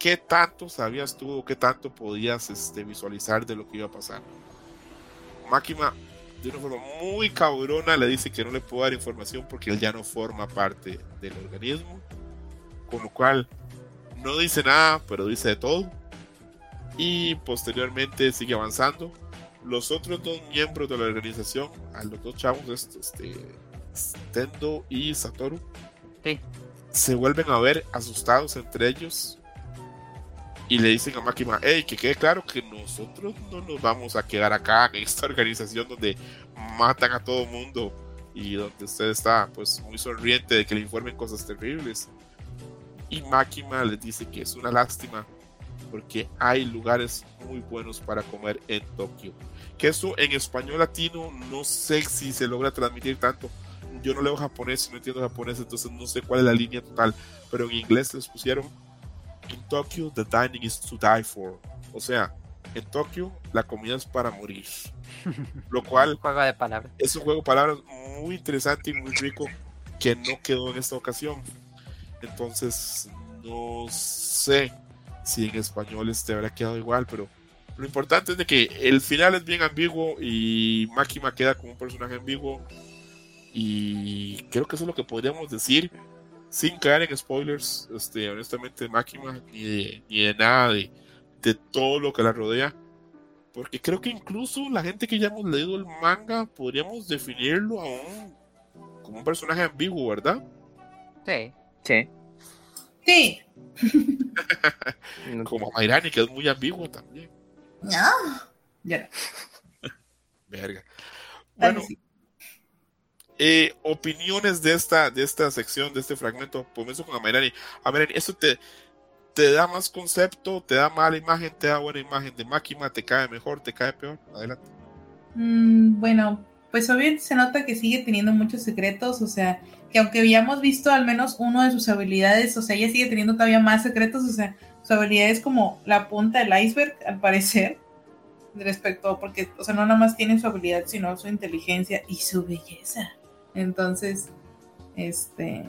¿Qué tanto sabías tú o qué tanto podías este, visualizar de lo que iba a pasar? Máquina, de una forma muy cabrona, le dice que no le puede dar información porque él ya no forma parte del organismo. Con lo cual, no dice nada, pero dice de todo. Y posteriormente sigue avanzando. Los otros dos miembros de la organización, a los dos chavos, este, este, Tendo y Satoru, Sí. se vuelven a ver asustados entre ellos y le dicen a Makima, hey, que quede claro que nosotros no nos vamos a quedar acá en esta organización donde matan a todo mundo y donde usted está pues muy sonriente de que le informen cosas terribles. Y Máquina les dice que es una lástima porque hay lugares muy buenos para comer en Tokio. Que eso en español latino no sé si se logra transmitir tanto. Yo no leo japonés, no entiendo japonés, entonces no sé cuál es la línea total. Pero en inglés les pusieron en Tokyo the dining is to die for. O sea, en Tokio la comida es para morir. Lo cual Juego de palabras. es un juego de palabras muy interesante y muy rico que no quedó en esta ocasión. Entonces, no sé si en español este habrá quedado igual, pero lo importante es de que el final es bien ambiguo y Máquina queda como un personaje ambiguo. Y creo que eso es lo que podríamos decir sin caer en spoilers, este, honestamente, Máquina, ni de, ni de nada de, de todo lo que la rodea. Porque creo que incluso la gente que ya hemos leído el manga podríamos definirlo aún como un personaje ambiguo, ¿verdad? Sí. Sí. Sí. Como Mairani, que es muy ambiguo también. No. Ya no. Verga. Bueno, sí. eh, opiniones de esta, de esta sección, de este fragmento. Comienzo con Amairani. Amairani, ¿eso te, te da más concepto? ¿Te da mala imagen? ¿Te da buena imagen de Máquina? ¿Te cae mejor? ¿Te cae peor? Adelante. Mm, bueno, pues obviamente se nota que sigue teniendo muchos secretos, o sea, que aunque habíamos visto al menos uno de sus habilidades, o sea, ella sigue teniendo todavía más secretos, o sea, su habilidad es como la punta del iceberg, al parecer, respecto, porque, o sea, no nada más tiene su habilidad, sino su inteligencia y su belleza. Entonces, este,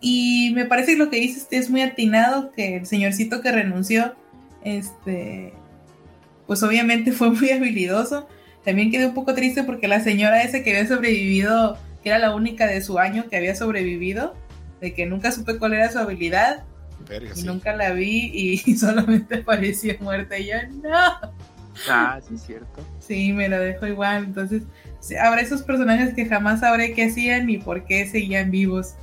y me parece que lo que dices es muy atinado, que el señorcito que renunció, este, pues obviamente fue muy habilidoso. También quedé un poco triste porque la señora esa que había sobrevivido, que era la única de su año que había sobrevivido, de que nunca supe cuál era su habilidad Verga, y sí. nunca la vi y solamente parecía muerta y yo no. Ah, sí, es cierto. Sí, me lo dejo igual. Entonces, habrá esos personajes que jamás sabré qué hacían ni por qué seguían vivos.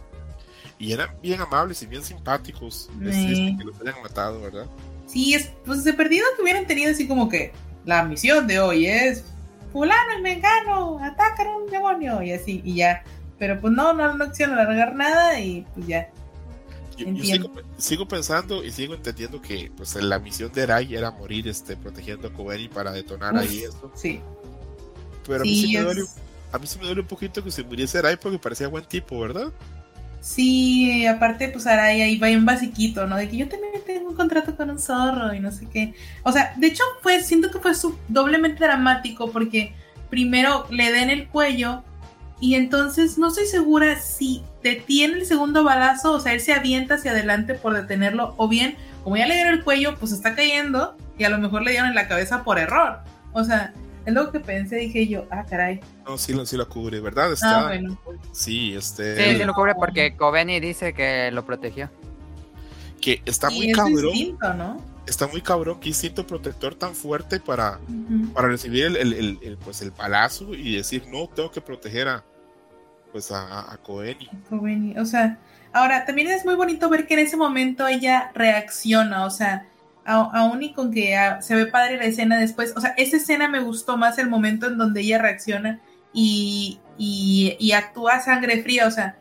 Y eran bien amables y bien simpáticos. Es Sí. que los hayan matado, ¿verdad? Sí, es, pues de perdido que hubieran tenido así como que la misión de hoy es fulano y mengano, atacan a un demonio y así, y ya. Pero pues no, no, no quisieron alargar nada y pues ya. Yo, sigo, sigo pensando y sigo entendiendo que pues, la misión de Rai era morir este, protegiendo a Kobeni para detonar Uf, ahí eso. Sí. Pero a mí, Sí, sí me es- duele, a mí sí me duele un poquito que se muriese Rai porque parecía buen tipo, ¿verdad? Sí, aparte, pues Aray ahí va un basiquito, ¿no? De que yo también tengo un contrato con un zorro y no sé qué. O sea, de hecho, pues siento que fue doblemente dramático porque primero le den el cuello y entonces no estoy segura si detiene el segundo balazo, o sea, él se avienta hacia adelante por detenerlo, o bien, como ya le dieron el cuello, pues está cayendo y a lo mejor le dieron en la cabeza por error. O sea, es lo que pensé, dije yo, ah, caray. No, sí, lo- sí la cubre, ¿verdad? Está, Ah, bueno. Sí, este. Sí, sí lo cubre porque Kobeni dice que lo protegió. Que está Y muy cabrón. instinto, ¿no? Está muy cabrón. Qué instinto protector tan fuerte para, Ujú. para recibir el, el- el- el, pues, el balazo y decir, no, tengo que proteger a, pues, a, a Koeni. Joven, O sea, ahora también es muy bonito ver que en ese momento ella reacciona, o sea, aún y con que ah, se ve padre la escena después, o sea, esa escena me gustó más el momento en donde ella reacciona y, y, y actúa a sangre fría, o sea,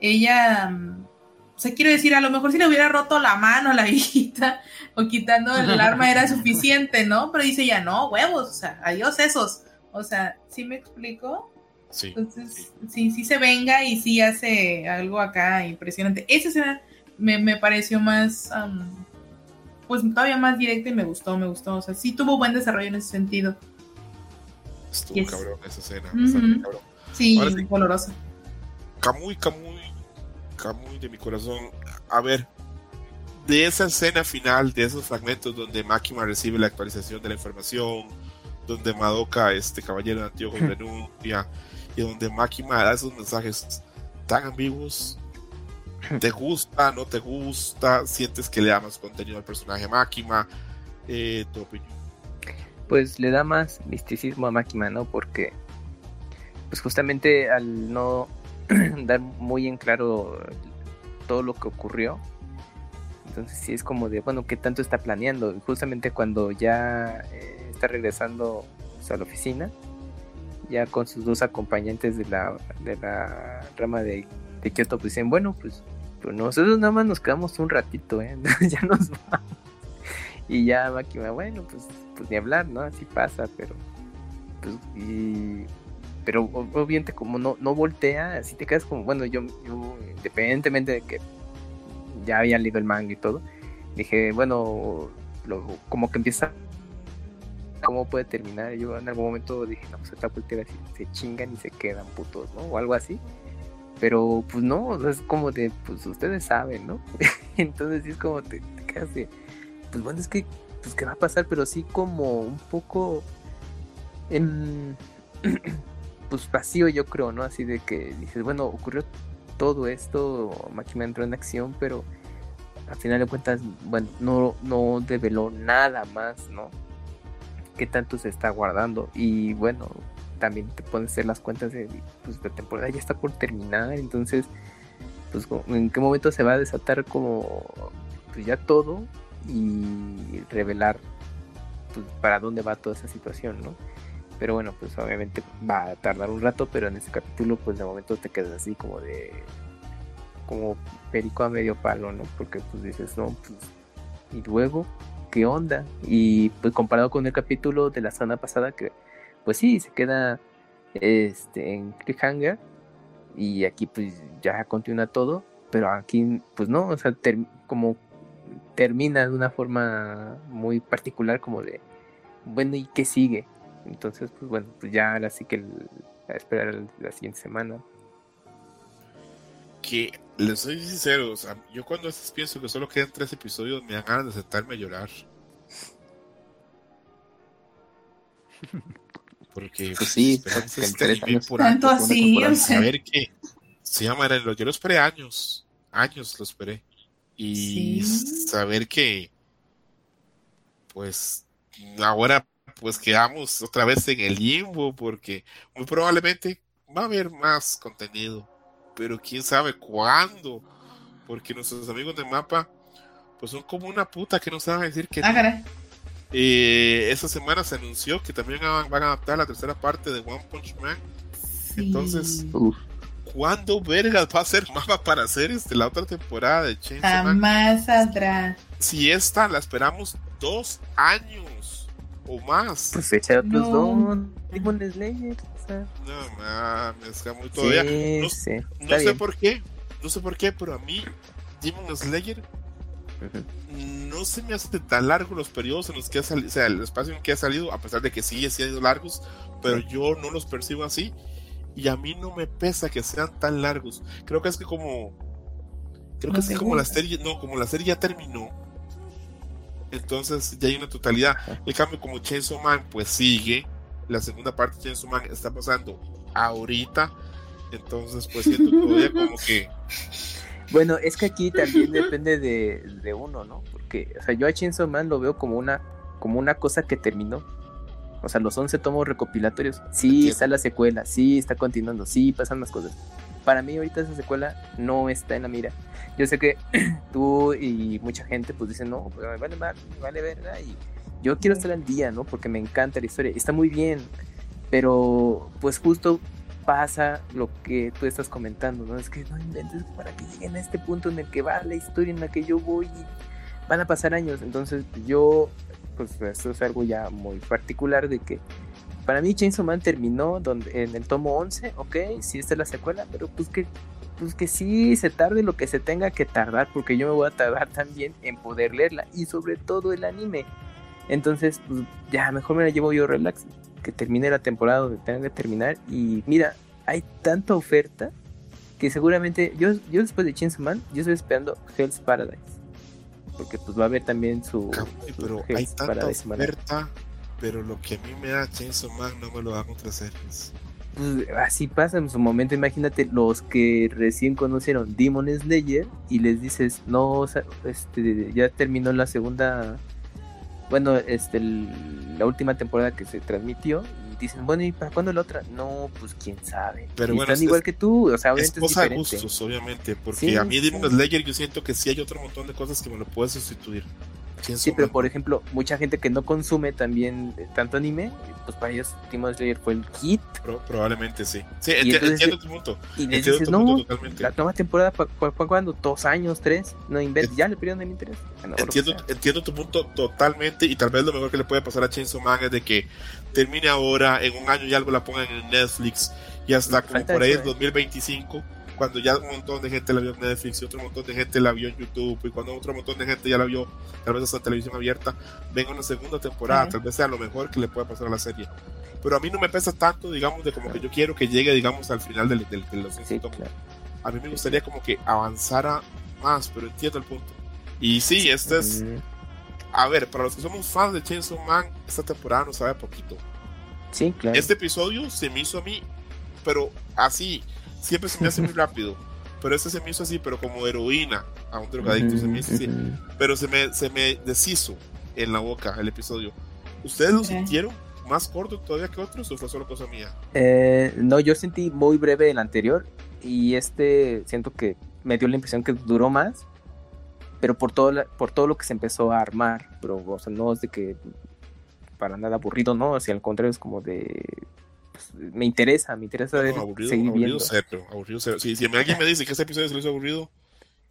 ella, mm, o sea, quiero decir, a lo mejor si le hubiera roto la mano a la viejita o quitando el arma era suficiente, ¿no? Pero dice ya, no, huevos, o sea, adiós esos, o sea, ¿sí me explico? Sí. Entonces, sí, sí se venga y sí hace algo acá impresionante. Esa escena me, me pareció más, pues todavía más directa y me gustó, me gustó. O sea, sí tuvo buen desarrollo en ese sentido. Estuvo Yes. cabrón esa escena. Bastante cabrón. Sí, Ahora sí. dolorosa. Camuy, Camuy, Camuy de mi corazón. A ver, de esa escena final, de esos fragmentos donde Máquina recibe la actualización de la información, donde Madoka, este caballero de anteojos, renuncia, y donde Máquina da esos mensajes tan ambiguos. ¿Te gusta? ¿No te gusta? ¿Sientes que le da más contenido al personaje Máquina? Eh, tu opinión. Pues le da más misticismo a Máquina, ¿no? Porque, pues justamente al no dar muy en claro todo lo que ocurrió, entonces sí es como de, bueno, ¿qué tanto está planeando? Y justamente cuando ya eh, está regresando pues, a la oficina, ya con sus dos acompañantes de la, de la rama de, de Kyoto, pues dicen, bueno, pues, pues nosotros nada más nos quedamos un ratito, ¿eh? ya nos vamos. Y ya Makima, bueno, pues, pues ni hablar, ¿no? Así pasa, pero pues, y pero obviamente como no, no voltea, así te quedas como, bueno, yo, yo independientemente de que ya había leído el manga y todo, dije, bueno, lo, como que empieza cómo puede terminar. Yo en algún momento dije, no, pues esta voltea así, se chingan y se quedan putos, ¿no? O algo así. Pero pues no, es como de, pues ustedes saben, ¿no? Entonces es como te, te quedas de, pues bueno, es que, pues qué va a pasar, pero sí como un poco en pues vacío yo creo, ¿no? Así de que dices, bueno, ocurrió todo esto, Máquina entró en acción, pero al final de cuentas, bueno, no, no develó nada más, ¿no? ¿Qué tanto se está guardando? Y bueno, también te pueden hacer las cuentas de, pues la temporada ya está por terminar, entonces, pues en qué momento se va a desatar como, pues ya todo y revelar pues, para dónde va toda esa situación, ¿no? Pero bueno, pues obviamente va a tardar un rato, pero en este capítulo pues de momento te quedas así como de como perico a medio palo, ¿no? Porque pues dices, no, pues y luego qué onda? Y pues comparado con el capítulo de la semana pasada que pues sí, se queda este en cliffhanger y aquí pues ya continúa todo, pero aquí pues no, o sea, como termina de una forma muy particular como de bueno, ¿y qué sigue? Entonces, pues bueno, pues ya ahora sí que el, a esperar la siguiente semana. Que les soy sincero, o sea, yo cuando a veces pienso que solo quedan tres episodios, me dan ganas de sentarme a llorar. Porque pues sí, pues, por tanto así, o sea. saber que se llama yo lo esperé años, años lo esperé. Y saber que pues ahora pues quedamos otra vez en el limbo porque muy probablemente va a haber más contenido, pero quién sabe cuándo, porque nuestros amigos de mapa pues son como una puta que no saben decir que ah, eh, esta semana se anunció que también van a adaptar la tercera parte de One Punch Man. Entonces, ¿cuándo vergas va a ser mapa para hacer este, la otra temporada de Chainsaw Man? Jamás saldrá. Si esta la esperamos dos años o más. Pues echa otros no. dos Demon Slayer. O sea. No mames, está muy todavía. no, sí, no sé por qué, no sé por qué, pero a mí Demon Slayer uh -huh. no se me hace tan largo los periodos en los que ha salido, o sea, el espacio en que ha salido, a pesar de que sí han sido largos, pero sí. yo no los percibo así. Y a mí no me pesa que sean tan largos. Creo que es que como. Creo que es que como la serie. No, como la serie ya terminó entonces ya hay una totalidad. El cambio como Chainsaw Man pues sigue, la segunda parte de Chainsaw Man está pasando ahorita, entonces pues siento todavía como que... Bueno, es que aquí también depende de, de, uno, ¿no? Porque, o sea, yo a Chainsaw Man lo veo como una, como una cosa que terminó. O sea, los 11 tomos recopilatorios. Sí, está la secuela, sí, está continuando, sí, pasan más cosas. Para mí ahorita esa secuela no está en la mira yo sé que tú y mucha gente pues dicen, no, pues me vale mal, me vale verga y yo quiero estar al día, ¿no? Porque me encanta la historia, está muy bien, pero pues justo pasa lo que tú estás comentando, ¿no? Es que no inventes para que lleguen a este punto en el que va la historia en la que yo voy y van a pasar años, entonces yo, pues esto es algo ya muy particular de que para mí Chainsaw Man terminó donde, en el tomo 11, ok, sí esta es la secuela, pero pues que pues que sí se tarde lo que se tenga que tardar, porque yo me voy a tardar también en poder leerla y sobre todo el anime. Entonces, pues ya mejor me la llevo yo relax, que termine la temporada donde tenga que terminar. Y mira, hay tanta oferta que seguramente yo, yo después de Chainsaw Man, yo estoy esperando Hell's Paradise. Porque pues va a haber también su, Ay, pero hay tanta Paradise oferta, pero lo que a mí me da Chainsaw Man no me lo dan otras series pues así pasa en su momento. Imagínate los que recién conocieron Demon Slayer y les dices, no, este, ya terminó la segunda, bueno, este, el, la última temporada que se transmitió. Y dicen, bueno, ¿y para cuándo la otra? No, pues quién sabe. Pero y bueno, están es, igual que tú, o sea, es cosa de gustos, obviamente, porque sí, a mí Demon. Slayer yo siento que sí hay otro montón de cosas que me lo pueden sustituir. Sí, pero por ejemplo, mucha gente que no consume también eh, tanto anime, pues para ellos Demon Slayer fue el hit. Pro- probablemente sí. Sí, enti- entonces- entiendo tu punto. Y les Entiendo dices, tu no, punto totalmente. la nueva temporada, ¿para cuándo? ¿Dos años? ¿Tres? No inventes, ya le perdieron el interés. Entiendo, entiendo tu punto totalmente y tal vez lo mejor que le puede pasar a Chainsaw Man es de que termine ahora, en un año y algo la pongan en Netflix y hasta como por ahí eh. 2025 cuando ya un montón de gente la vio en Netflix y otro montón de gente la vio en YouTube y cuando otro montón de gente ya la vio tal vez hasta televisión abierta venga una segunda temporada Ujú. tal vez sea lo mejor que le pueda pasar a la serie pero a mí no me pesa tanto digamos de como que yo quiero que llegue digamos al final del- del- de, los Sí, 100 tomos. claro. a mí me gustaría como que avanzara más pero entiendo el punto y sí este es a ver, para los que somos fans de Chainsaw Man, esta temporada nos sabe poquito. Sí, claro. Este episodio se me hizo a mí, pero así, siempre se me hace muy rápido. Pero este se me hizo así, pero como heroína a un drogadicto, se me hizo así. Pero se me, se me deshizo en la boca el episodio. ¿Ustedes lo sintieron más corto todavía que otros o fue solo cosa mía? Eh, no, yo sentí muy breve el anterior y este siento que me dio la impresión que duró más, pero por todo, la- por todo lo que se empezó a armar, pero o sea, no es de que para nada aburrido, no, o sea, al contrario es como de pues, me interesa, me interesa No, ver- aburrido, seguir aburrido viendo. cero, aburrido cero. Sí, si alguien me dice que este episodio se lo hizo aburrido,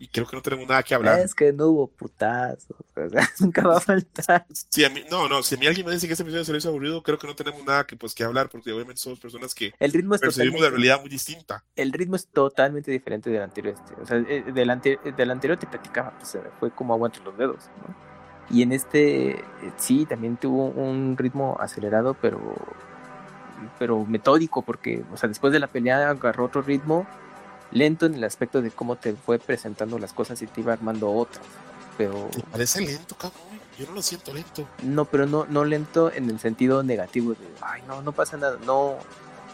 y creo que no tenemos nada que hablar. Es que no hubo putazos, o sea, nunca va a faltar. Si a mí, no, no, si a mí alguien me dice que este episodio se lo hizo aburrido, creo que no tenemos nada que, pues, que hablar, porque obviamente somos personas que El ritmo es percibimos la realidad muy distinta. el ritmo es totalmente diferente del anterior. Este. O sea, eh, del, ante- del anterior te platicaba, pues, fue como agua entre los dedos, ¿no? Y en este eh, sí, también tuvo un ritmo acelerado, pero pero metódico, porque, o sea, después de la pelea agarró otro ritmo lento en el aspecto de cómo te fue presentando las cosas y te iba armando otras. Pero ¿Te parece lento, cabrón? Yo no lo siento lento. no, pero no, no lento en el sentido negativo de, ay, no, no pasa nada, no,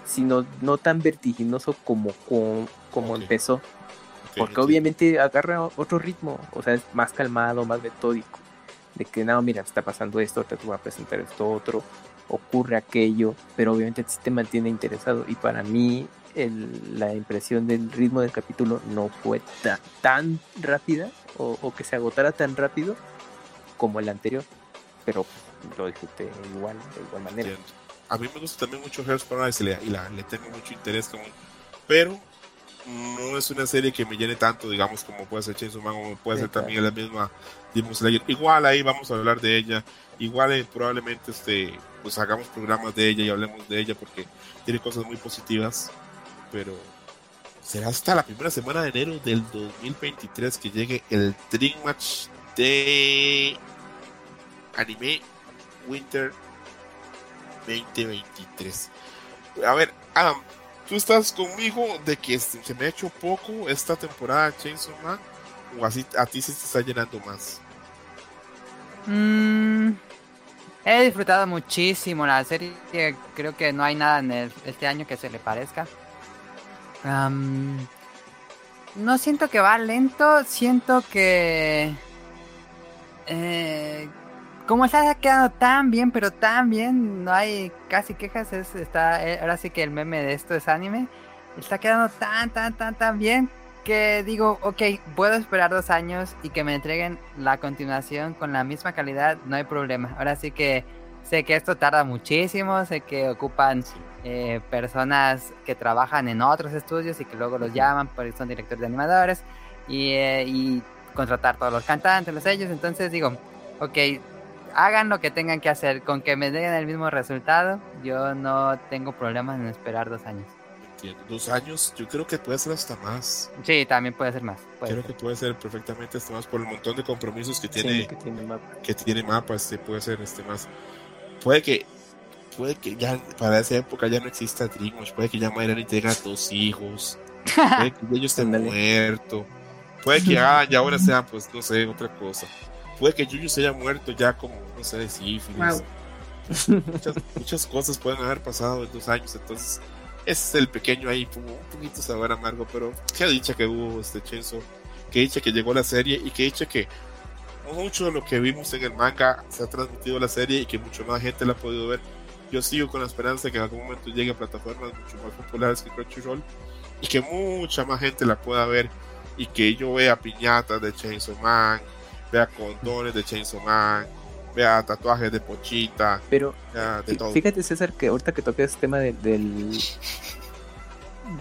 sino no tan vertiginoso como, como, como Ok. empezó. Porque obviamente agarra otro ritmo, o sea, es más calmado, más metódico. De que no, mira, está pasando esto, te voy a presentar esto otro, ocurre aquello, pero obviamente sí te mantiene interesado. Y para mí, el- la impresión del ritmo del capítulo no fue ta- tan rápida o, o que se agotara tan rápido como el anterior, pero lo disfruté igual, de igual manera. A mí me gusta también mucho Hell's Paradise y, le, y la- le tengo mucho interés, como, pero no es una serie que me llene tanto, digamos, como puede ser Chainsaw Man o puede Sí, ser claro. también la misma Igual ahí vamos a hablar de ella, igual eh, probablemente este, pues hagamos programas de ella y hablemos de ella porque tiene cosas muy positivas, pero será hasta la primera semana de enero del 2023 que llegue el Dream Match de anime Winter 2023. A ver, Adam, ¿tú estás conmigo de que se se me ha hecho poco esta temporada de Chainsaw Man? ¿O así a ti sí te está llenando más? Mm, he disfrutado muchísimo la serie. Creo que no hay nada en este año que se le parezca. No siento que va lento, siento que... eh, como está quedando tan bien, pero tan bien, no hay casi quejas. Es, está, eh, ahora sí que el meme de esto es anime. Está quedando tan, tan, tan, tan bien que digo, ok, puedo esperar dos años y que me entreguen la continuación con la misma calidad, no hay problema. Ahora sí que sé que esto tarda muchísimo, sé que ocupan eh, personas que trabajan en otros estudios y que luego los llaman porque son directores de animadores y, eh, y contratar todos los cantantes, los sellos. Entonces digo, ok, hagan lo que tengan que hacer, con que me den el mismo resultado, yo no tengo problemas en esperar dos años. Entiendo. Dos años, yo creo que puede ser hasta más. Sí, también puede ser más. puede creo ser. que puede ser perfectamente hasta más por el montón de compromisos que Sí, tiene, que tiene mapa. que tiene mapa, este puede ser este más. Puede que puede que ya para esa época ya no exista Dreamwatch, puede que ya Mayrani tenga dos hijos, puede que yo esté muerto, puede que ah, ya ahora sea pues no sé, otra cosa. Puede que Yuyu se haya muerto ya como, no sé, de sífilis. Wow. Muchas, muchas cosas pueden haber pasado en dos años, entonces es el pequeño ahí, como un poquito sabor amargo, pero qué dicha que hubo este Chainsaw, qué dicha que llegó la serie y qué dicha que mucho de lo que vimos en el manga se ha transmitido a la serie y que mucho más gente la ha podido ver. Yo sigo con la esperanza de que en algún momento llegue a plataformas mucho más populares que Crunchyroll y que mucha más gente la pueda ver y que yo vea piñatas de Chainsaw Man vea condones de Chainsaw Man, vea tatuajes de Pochita, Pero vea de todo. fíjate, César, que ahorita que toques este tema de- del.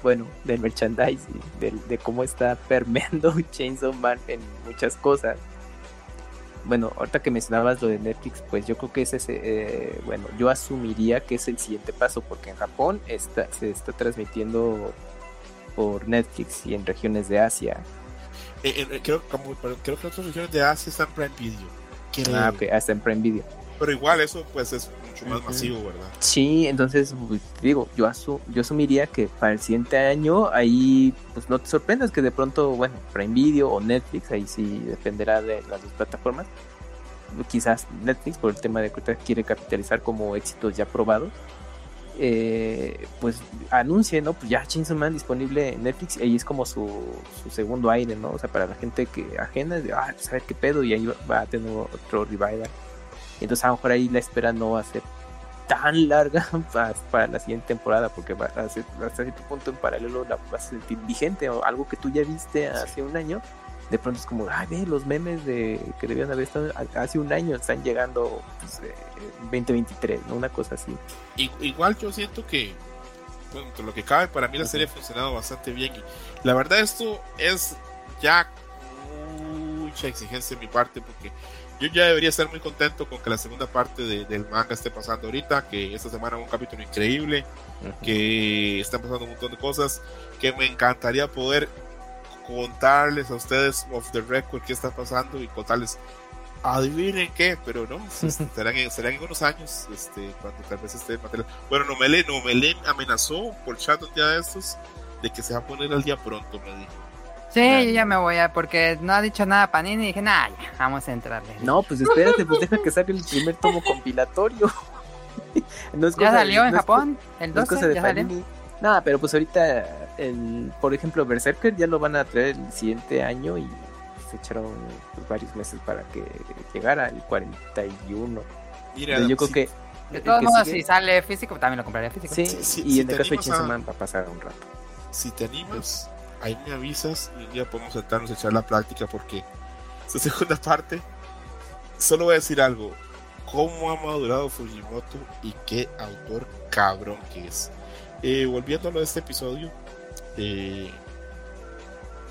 Bueno, del merchandising, del, de cómo está permeando Chainsaw Man en muchas cosas. Bueno, ahorita que mencionabas lo de Netflix, pues yo creo que ese, eh, bueno, yo asumiría que es el siguiente paso, porque en Japón está, se está transmitiendo por Netflix y en regiones de Asia. Eh, eh, creo, como- creo que otras regiones de Asia están Prime Video. Ah, ok, hasta en Prime Video. Pero igual eso pues es mucho más masivo, ¿verdad? Sí, entonces pues, digo, yo asu yo asumiría que para el siguiente año ahí pues no te sorprendas que de pronto, bueno, Prime Video o Netflix, ahí sí dependerá de las dos plataformas. Quizás Netflix por el tema de que quiere capitalizar como éxitos ya probados. Eh, pues anuncie, ¿no? Pues ya Chainsaw Man disponible en Netflix y ahí es como su, su segundo aire, ¿no? O sea, para la gente que ajena, de, ah, pues a ver qué pedo y ahí va, va a tener otro revival. Entonces a lo mejor ahí la espera no va a ser tan larga para, para la siguiente temporada porque va a ser hasta cierto punto en paralelo la vas a sentir vigente o algo que tú ya viste hace un año de pronto es como ay ve los memes de que debían haber estado hace un año están llegando pues, eh, 2023 ¿no? una cosa así igual yo siento que, bueno, lo que cabe, para mí la serie ha funcionado bastante bien. Y la verdad, esto es ya mucha exigencia de mi parte, porque yo ya debería estar muy contento con que la segunda parte de- del manga esté pasando ahorita, que esta semana un capítulo increíble, que están pasando un montón de cosas, que me encantaría poder contarles a ustedes off the record qué está pasando y contarles adivinen qué, pero no, este, serán, en, serán en unos años, este, cuando tal vez esté material. Bueno, Nomele, Nomele amenazó por chat un día de estos de que se va a poner al día pronto, me dijo. Sí, yo ya me voy a, porque no ha dicho nada Panini y dije, nah, ya, vamos a entrarle. no pues espérate pues deja que salga el primer tomo compilatorio no es ya cosa de- salió en no Japón, el No es 12, cosa de ya salió. Panini. Nada, pero pues ahorita, el, por ejemplo, Berserker ya lo van a traer el siguiente año y se echaron pues, varios meses para que llegara el 41. Mira, Entonces, yo creo que. De todos modos, sigue- si sale físico, también lo compraría físico. Sí, Sí, sí, y si en el caso de Chainsaw a- va a pasar un rato. si te animas, ahí me avisas y un día podemos sentarnos a echar la práctica porque esta segunda parte, solo voy a decir algo, cómo ha madurado Fujimoto y qué autor cabrón que es. Eh, volviendo a lo de este episodio, eh,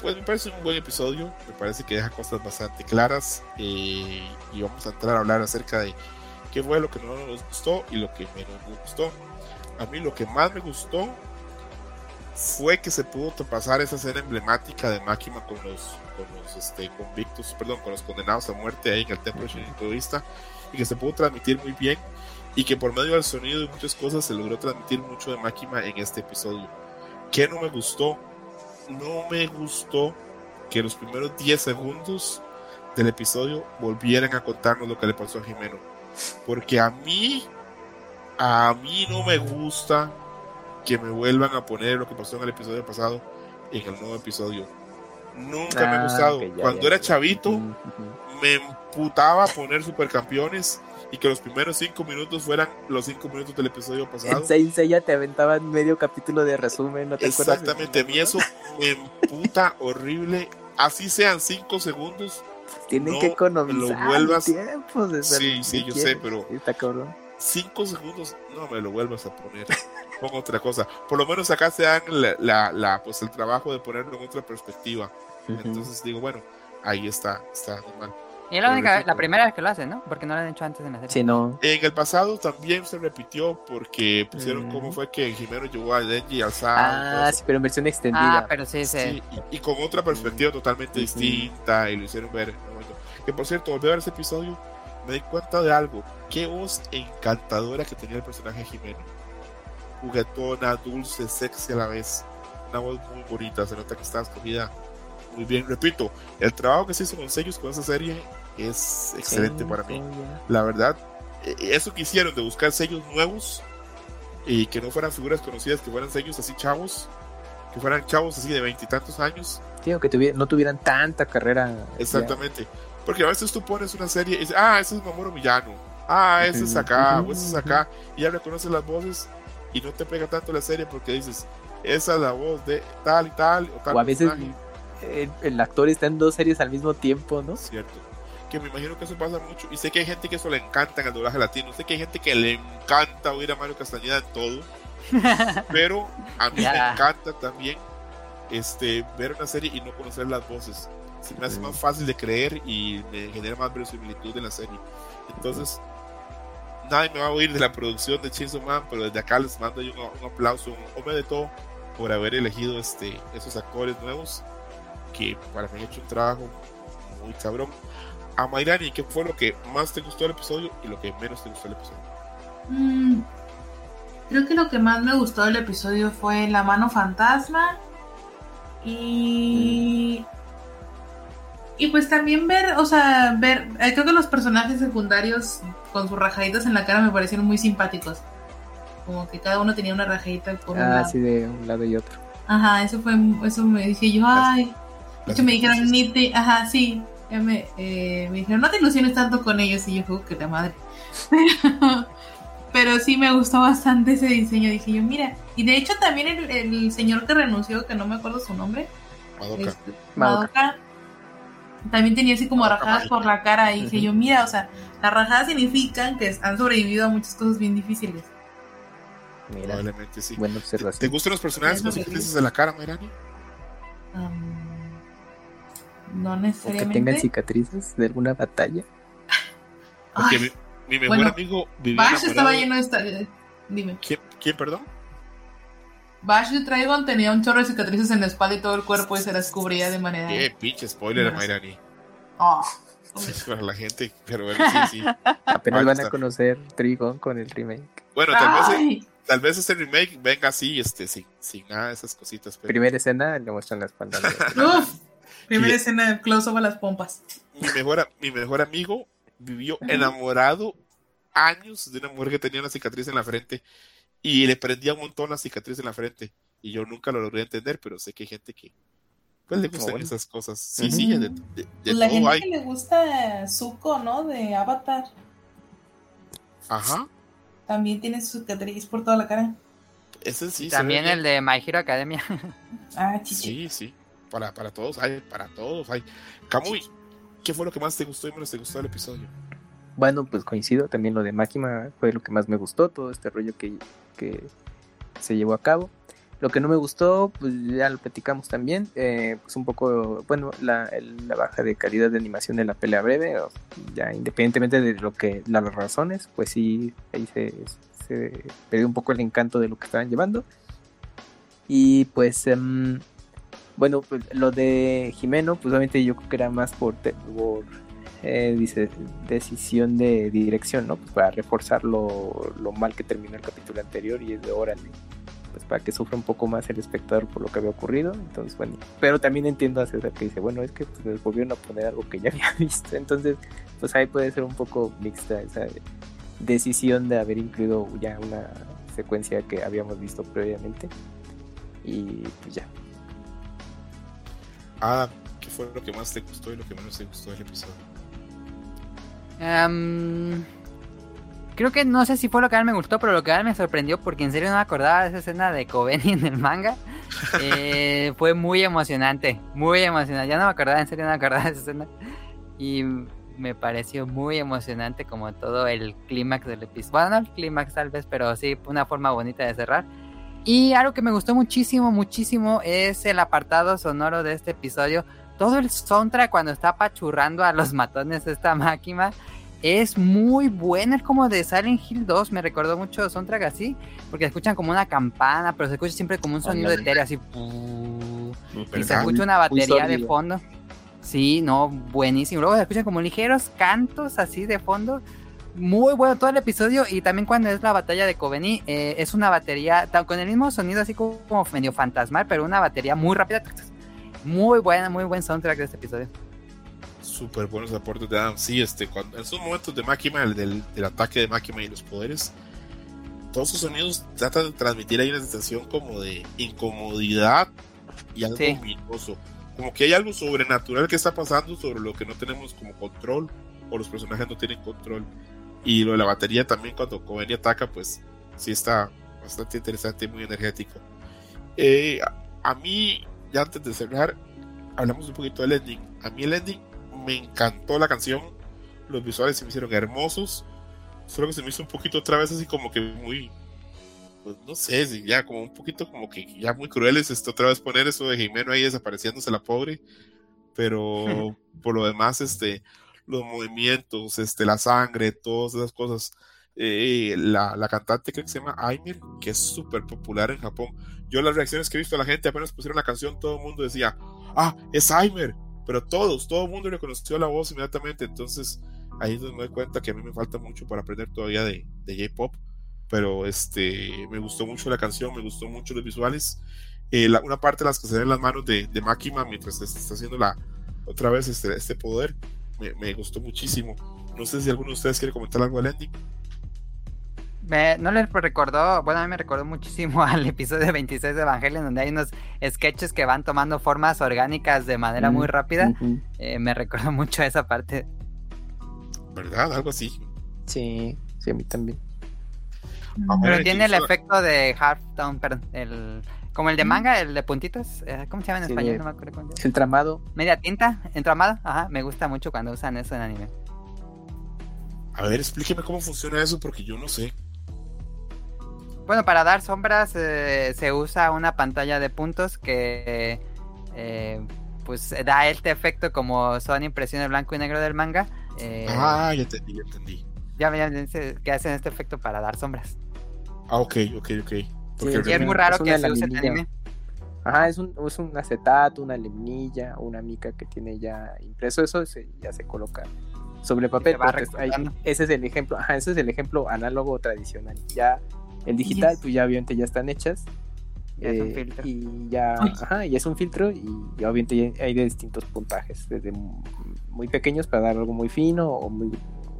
pues me parece un buen episodio, me parece que deja cosas bastante claras eh, y vamos a entrar a hablar acerca de qué fue lo que no nos gustó y lo que menos nos gustó. A mí lo que más me gustó fue que se pudo pasar esa escena emblemática de Máquina con los, con los este, convictos, perdón, con los condenados a muerte ahí en el templo shintoísta y que se pudo transmitir muy bien y que por medio del sonido y muchas cosas se logró transmitir mucho de Máquina en este episodio. ¿Qué no me gustó? No me gustó que los primeros 10 segundos del episodio volvieran a contarnos lo que le pasó a Jimeno. Porque a mí, a mí no me gusta que me vuelvan a poner lo que pasó en el episodio pasado en el nuevo episodio. Nunca me ha Ah, gustado. ya, Cuando ya, era chavito, me emputaba poner supercampeones y que los primeros cinco minutos fueran los cinco minutos del episodio pasado. En Saint Seiya te aventaban medio capítulo de resumen, ¿no te? Exactamente, a mí eso me emputa horrible. Así sean cinco segundos, Tienen no que lo economizar vuelvas- tiempo. César, Sí, sí, ¿qué yo sé, pero- Está cabrón. cinco segundos, no me lo vuelvas a poner. Pon otra cosa. Por lo menos acá se dan la, la- la, pues el trabajo de ponerlo en otra perspectiva. Entonces digo, bueno, ahí está, está normal. Y es la única, la primera vez que lo hacen, ¿no? Porque no lo han hecho antes en la serie. Sí, no. En el pasado también se repitió porque pusieron Mm. cómo fue que Jimeno llevó a Denji al todo Ah, sí, pero en versión extendida. Ah, pero sí, sí. Sí, y, y con otra perspectiva totalmente Ujú. distinta y lo hicieron ver. Que por cierto, volví a ver ese episodio, me di cuenta de algo. Qué voz encantadora que tenía el personaje de Jimeno. Juguetona, dulce, sexy a la vez. Una voz muy bonita, se nota que está escogida muy bien. Repito, el trabajo que se hizo con sellos con esa serie es excelente para mí. La verdad, eh, eso que hicieron de buscar sellos nuevos y que no fueran figuras conocidas, que fueran sellos así chavos, que fueran chavos así de veintitantos años. Tío, que no tuvieran tanta carrera. Exactamente. Porque a veces tú pones una serie y dices, ah, ese es Mamoru Villano, ah, ese es acá, o ese es acá, y ya reconoces las voces y no te pega tanto la serie porque dices, esa es la voz de tal y tal, o tal O a veces. El, el actor está en dos series al mismo tiempo, ¿no? Cierto. Que me imagino que eso pasa mucho. Y sé que hay gente que eso le encanta en el doblaje latino. Sé que hay gente que le encanta oír a Mario Castañeda en todo. pero a mí me encanta también este, ver una serie y no conocer las voces. Se me hace más fácil de creer y me genera más verosimilitud en la serie. Entonces, nadie me va a oír de la producción de Chainsaw Man, pero desde acá les mando yo un, aplauso, un hombre de todo, por haber elegido este, esos actores nuevos que para mí han hecho un trabajo muy cabrón. A Mayrani, ¿qué fue lo que más te gustó del episodio y lo que menos te gustó del episodio? Mm, creo que lo que más me gustó del episodio fue la mano fantasma y y pues también ver, o sea, ver, eh, creo que los personajes secundarios con sus rajaditas en la cara me parecieron muy simpáticos. Como que cada uno tenía una rajadita por ah, un lado. sí, de un lado y otro. Ajá, eso fue, eso me dije yo, ay. De hecho me dijeron, ni te, ajá, sí, me, eh, me dijeron, no te ilusiones tanto con ellos. Y yo, oh, que la madre. Pero, pero sí me gustó bastante ese diseño. Dije yo, mira. Y de hecho también el, el señor que renunció, que no me acuerdo su nombre. Madoka. Este, Madoka también tenía así como rajadas por la cara y dije yo, mira, o sea, las rajadas significan que han sobrevivido a muchas cosas bien difíciles. Mira, Probablemente sí. Buena observación. ¿Te, gustan los personajes con cicatrices de la cara, Mayrani? No necesariamente. O que tengan cicatrices de alguna batalla. Porque mi, mejor amigo vivía Bash estaba lleno de esta... Eh, dime. ¿Quién, ¿Quién, perdón? Bash de Trigon tenía un chorro de cicatrices en la espalda y todo el cuerpo y se las cubría de manera. Qué pinche spoiler, no. Mayrani. Oh, para la gente, pero bueno, sí, sí. Apenas van a conocer Trigon con el remake. Bueno, tal vez, tal vez este remake venga así, este, sin, sin nada de esas cositas. Pero... Primera escena le muestran la espalda. Uf, primera y, escena close-up a las pompas. Mi mejor, mi mejor amigo vivió enamorado años de una mujer que tenía una cicatriz en la frente y le prendía un montón la cicatriz en la frente. Y yo nunca lo logré entender, pero sé que hay gente que pues le gustan esas cosas. Sí, sí, de, de, de La gente que le gusta Zuko, ¿no? De Avatar. Ajá. También tiene su cicatriz por toda la cara. Ese sí. También el de My Hero Academia. ah, chichi. Sí, sí. Para, para todos hay, para todos hay. Kamui, ¿qué fue lo que más te gustó y menos te gustó del episodio? Bueno, pues coincido, también lo de Máquina fue lo que más me gustó, todo este rollo que, que se llevó a cabo. Lo que no me gustó, pues ya lo platicamos también, eh, pues un poco, bueno, la, la, baja de calidad de animación de la pelea breve, ya independientemente de lo que las razones, pues sí, ahí se, se perdió un poco el encanto de lo que estaban llevando. Y pues, um, bueno, pues, lo de Jimeno, pues obviamente yo creo que era más por, por eh, dice, decisión de dirección, ¿no? Pues para reforzar lo, mal que terminó el capítulo anterior y es de órale, pues para que sufra un poco más el espectador por lo que había ocurrido. Entonces, bueno, pero también entiendo a César que dice, bueno, es que pues, volvieron a poner algo que ya había visto. Entonces, pues ahí puede ser un poco mixta esa decisión de haber incluido ya una secuencia que habíamos visto previamente. Y pues ya. Ah, ¿qué fue lo que más te gustó y lo que menos te gustó del episodio? Um, creo que no sé si fue lo que a mí me gustó, pero lo que a mí me sorprendió, porque en serio no me acordaba de esa escena de Kobeni en el manga. Eh, fue muy emocionante, muy emocionante. Ya no me acordaba, en serio no me acordaba de esa escena. Y me pareció muy emocionante como todo el clímax del episodio. Bueno, no el clímax tal vez, pero sí una forma bonita de cerrar. Y algo que me gustó muchísimo, muchísimo es el apartado sonoro de este episodio todo el soundtrack cuando está apachurrando a los matones de esta máquina es muy bueno, es como de Silent Hill 2, me recordó mucho soundtrack así, porque escuchan como una campana, pero se escucha siempre como un sonido de tele así, y se escucha una batería de fondo. Sí, no, buenísimo. Luego se escuchan como ligeros cantos así de fondo. Muy bueno todo el episodio y también cuando es la batalla de Coveni eh, es una batería con el mismo sonido así como medio fantasmal, pero una batería muy rápida muy buena, muy buen soundtrack de este episodio. Súper buenos aportes de Adam. Sí, este, cuando, en esos momentos de Máquina, del, del, ataque de Máquina y los poderes, todos esos sonidos tratan de transmitir ahí una sensación como de incomodidad y algo sí. Como que hay algo sobrenatural que está pasando sobre lo que no tenemos como control o los personajes no tienen control. Y lo de la batería también cuando Coveni ataca, pues sí está bastante interesante y muy energético. Eh, a mí ya antes de cerrar, hablamos un poquito del ending. A mí el ending me encantó la canción, los visuales se me hicieron hermosos, solo que se me hizo un poquito otra vez así como que muy, pues no sé, ya como un poquito como que ya muy crueles, este, otra vez poner eso de Jimeno ahí desapareciéndose la pobre, pero por lo demás, este, los movimientos, este, la sangre, todas esas cosas. Eh, la, la, cantante creo que se llama Aimir, que es súper popular en Japón. Yo las reacciones que he visto a la gente apenas pusieron la canción, todo el mundo decía, ah, es Aimer, pero todos, todo el mundo reconoció la voz inmediatamente, entonces ahí me doy cuenta que a mí me falta mucho para aprender todavía de, de J-Pop, pero este, me gustó mucho la canción, me gustó mucho los visuales. Eh, la, una parte de las que se ven en las manos de, de Makima mientras está haciendo la, otra vez este, este poder, me, me, gustó muchísimo. No sé si alguno de ustedes quiere comentar algo del ending. Me, no les recordó, bueno, a mí me recordó muchísimo al episodio 26 de Evangelion, donde hay unos sketches que van tomando formas orgánicas de manera muy rápida. Uh -huh. eh, me recordó mucho esa parte. ¿Verdad? Algo así. Sí, sí, a mí también. Ah, Pero tiene el efecto de Halftown, perdón, el, como el de manga, el de puntitos. eh, ¿Cómo se llama en Sí, español? No me acuerdo cómo se llama. El tramado. Media tinta, entramado. Ajá, me gusta mucho cuando usan eso en anime. A ver, explíqueme cómo funciona eso porque yo no sé. Bueno, para dar sombras eh, se usa una pantalla de puntos que eh, pues da este efecto como son impresiones blanco y negro del manga. eh, Ah, ya entendí, ya entendí. ya ven que hacen este efecto para dar sombras. Ah, ok, ok, ok. Porque Sí, es muy raro es que se use en. Ajá, es un, es un acetato, una lemnilla, una mica que tiene ya impreso eso, se- ya se coloca sobre papel. ese es el ejemplo, ajá, ese es el ejemplo análogo tradicional. Ya el digital, Yes. pues ya obviamente ya están hechas. Ya es un eh, filtro. y ya, ajá, y es un filtro y, ya obviamente ya hay de distintos puntajes, desde mu- muy pequeños para dar algo muy fino o muy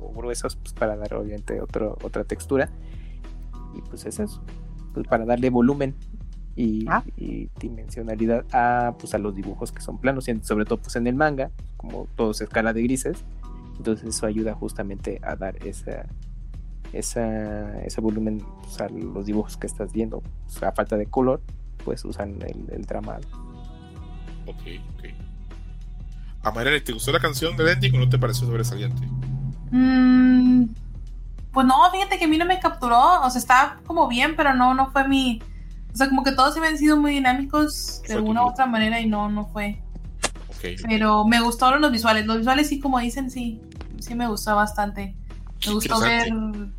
o gruesos pues, para dar obviamente otro, otra textura. Y pues es eso, pues para darle volumen y, Ah. y dimensionalidad a pues a los dibujos que son planos, y sobre todo pues en el manga, como todo es escala de grises, entonces eso ayuda justamente a dar esa esa, ese volumen pues, a los dibujos que estás viendo, pues, a falta de color, pues usan el, el tramado. Ok, ok. A Mariana, ¿te gustó la canción del ending o no te pareció sobresaliente? Mm, pues no, fíjate que a mí no me capturó. O sea, estaba como bien, pero no, no fue mi. O sea, como que todos habían sido muy dinámicos de alguna u otra manera y no, no fue. Ok. Pero me gustaron los visuales. Los visuales sí, como dicen, sí. Sí me gustó bastante. Me gustó ver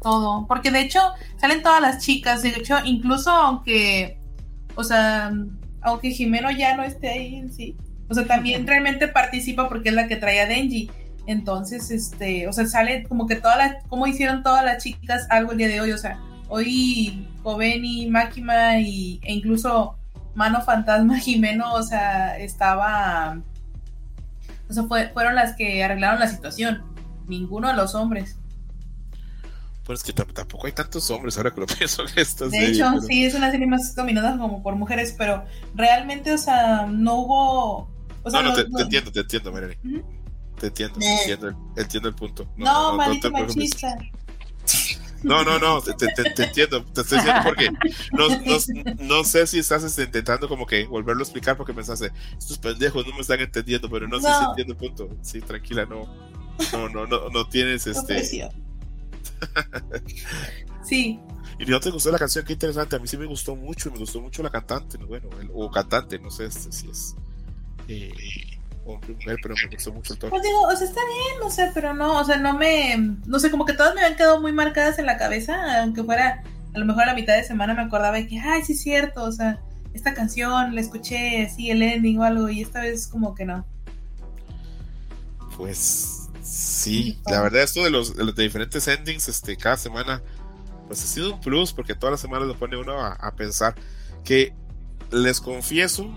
todo. Porque de hecho salen todas las chicas. De hecho, incluso aunque. O sea, aunque Jimeno ya no esté ahí en sí. O sea, también realmente participa porque es la que trae a Denji. Entonces, este, o sea, sale como que todas las, como hicieron todas las chicas algo el día de hoy, o sea, hoy Kobeni, Makima y, e incluso Mano Fantasma Jimeno, o sea, estaba, o sea, fue- fueron las que arreglaron la situación, ninguno de los hombres. Pues es que tam- tampoco hay tantos hombres ahora que lo pienso en esta De hecho, pero- sí, es una serie más dominada como por mujeres, pero realmente, o sea, no hubo, o sea, no, no, te, entiendo, te entiendo. Te entiendo, entiendo, el- entiendo el punto. No, te maldito machista. No, no, no, te, te- te- entiendo, te estoy diciendo porque no, no, no sé si estás este, intentando como que volverlo a explicar porque pensaste, estos pendejos no me están entendiendo, pero no, sé si No. entiendo el punto. Sí, tranquila, no, no, no, no, no tienes este. Sí, Y no te gustó la canción, qué interesante, a mí sí me gustó mucho, me gustó mucho la cantante, ¿no? bueno, el- o cantante, no sé este, si es eh, pero me gustó mucho el tono. Pues digo, o sea, está bien, no sé, pero no, o sea, no me, no sé, como que todas me habían quedado muy marcadas en la cabeza, aunque fuera a lo mejor a la mitad de semana me acordaba de que, ay, sí es cierto, o sea, esta canción la escuché así, el ending o algo, y esta vez como que no. Pues sí, la verdad esto de los, de los de diferentes endings, este, cada semana, pues ha sido un plus porque todas las semanas lo pone uno a, a pensar que les confieso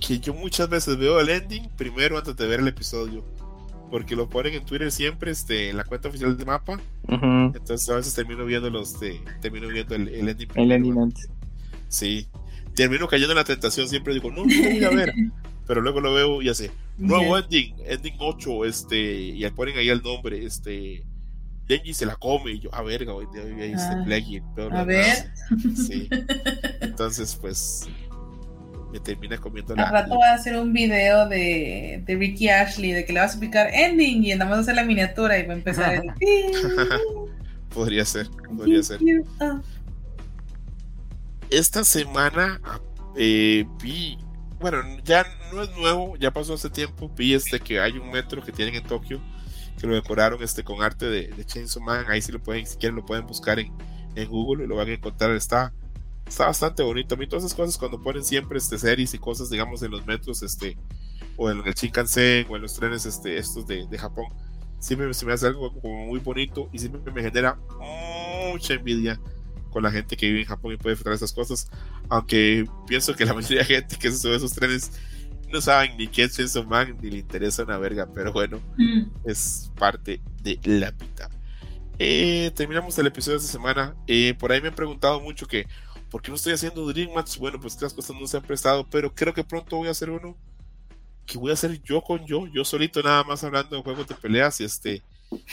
que yo muchas veces veo el ending primero antes de ver el episodio. Porque lo ponen en Twitter siempre, este, en la cuenta oficial de mapa. Ujú. Entonces a veces termino viendo los de, termino viendo el, el ending El primero. ending antes. Sí. Termino cayendo en la tentación, siempre digo, no, no lo voy a ver. Pero luego lo veo y así, nuevo ending, ending 8, este, y ahí ponen ahí el nombre, este, Denji se la come, y yo, a verga, hoy este Ah, todo lo a demás. Sí. Entonces, pues, me termina comiendo Al la. rato va a hacer un video de, de Ricky Ashley de que le vas a picar ending y andamos a hacer la miniatura y va a empezar el. Podría ser, podría ser. Esta semana eh, vi, bueno, ya no es nuevo, ya pasó hace tiempo, vi este que hay un metro que tienen en Tokio que lo decoraron este con arte de, de Chainsaw Man, ahí si lo pueden, si quieren lo pueden buscar en, en Google y lo van a encontrar, está, está bastante bonito. A mí todas esas cosas cuando ponen siempre este series y cosas, digamos, en los metros, este, o en el Shinkansen, o en los trenes este, estos de, de Japón, siempre se me hace algo como muy bonito y siempre me genera mucha envidia con la gente que vive en Japón y puede disfrutar esas cosas. Aunque pienso que la mayoría de gente que se sube a esos trenes no saben ni qué es Chainsaw Man ni le interesa una verga, pero bueno, Mm. es parte de la vida. Eh, terminamos el episodio de esta semana. Eh, por ahí me han preguntado mucho que ¿por qué no estoy haciendo Dream Match? Bueno, pues que cosas no se han prestado, pero creo que pronto voy a hacer uno que voy a hacer yo con yo, yo solito nada más hablando de juegos de peleas y este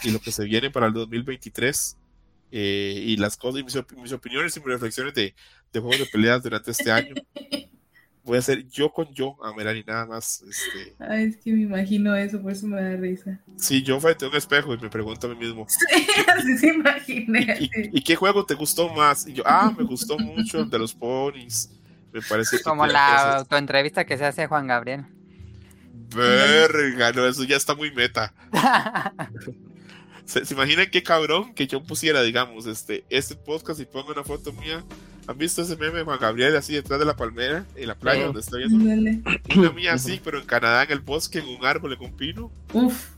y lo que se viene para el 2023 eh, y las cosas y mis, op- opiniones y mis reflexiones de juegos de peleas durante este año. Voy a hacer yo con yo a Merani nada más. Este, Ay, es que me imagino eso, por eso me da risa. sí, yo frente a un espejo y me pregunto a mí mismo, Sí, así se imaginé. ¿Y, qué juego te gustó más? Y yo, ah, me gustó mucho el de los ponis. Me parece que Como la autoentrevista que se hace Juan Gabriel. Verga, no, eso ya está muy meta. ¿Se, se imaginan qué cabrón que yo pusiera, digamos, este, este podcast y pongo una foto mía? ¿Han visto ese meme de Juan Gabriel así detrás de la palmera, en la playa Sí. donde está viendo? Una mía así, pero en Canadá, en el bosque, en un árbol, en un pino. Uf,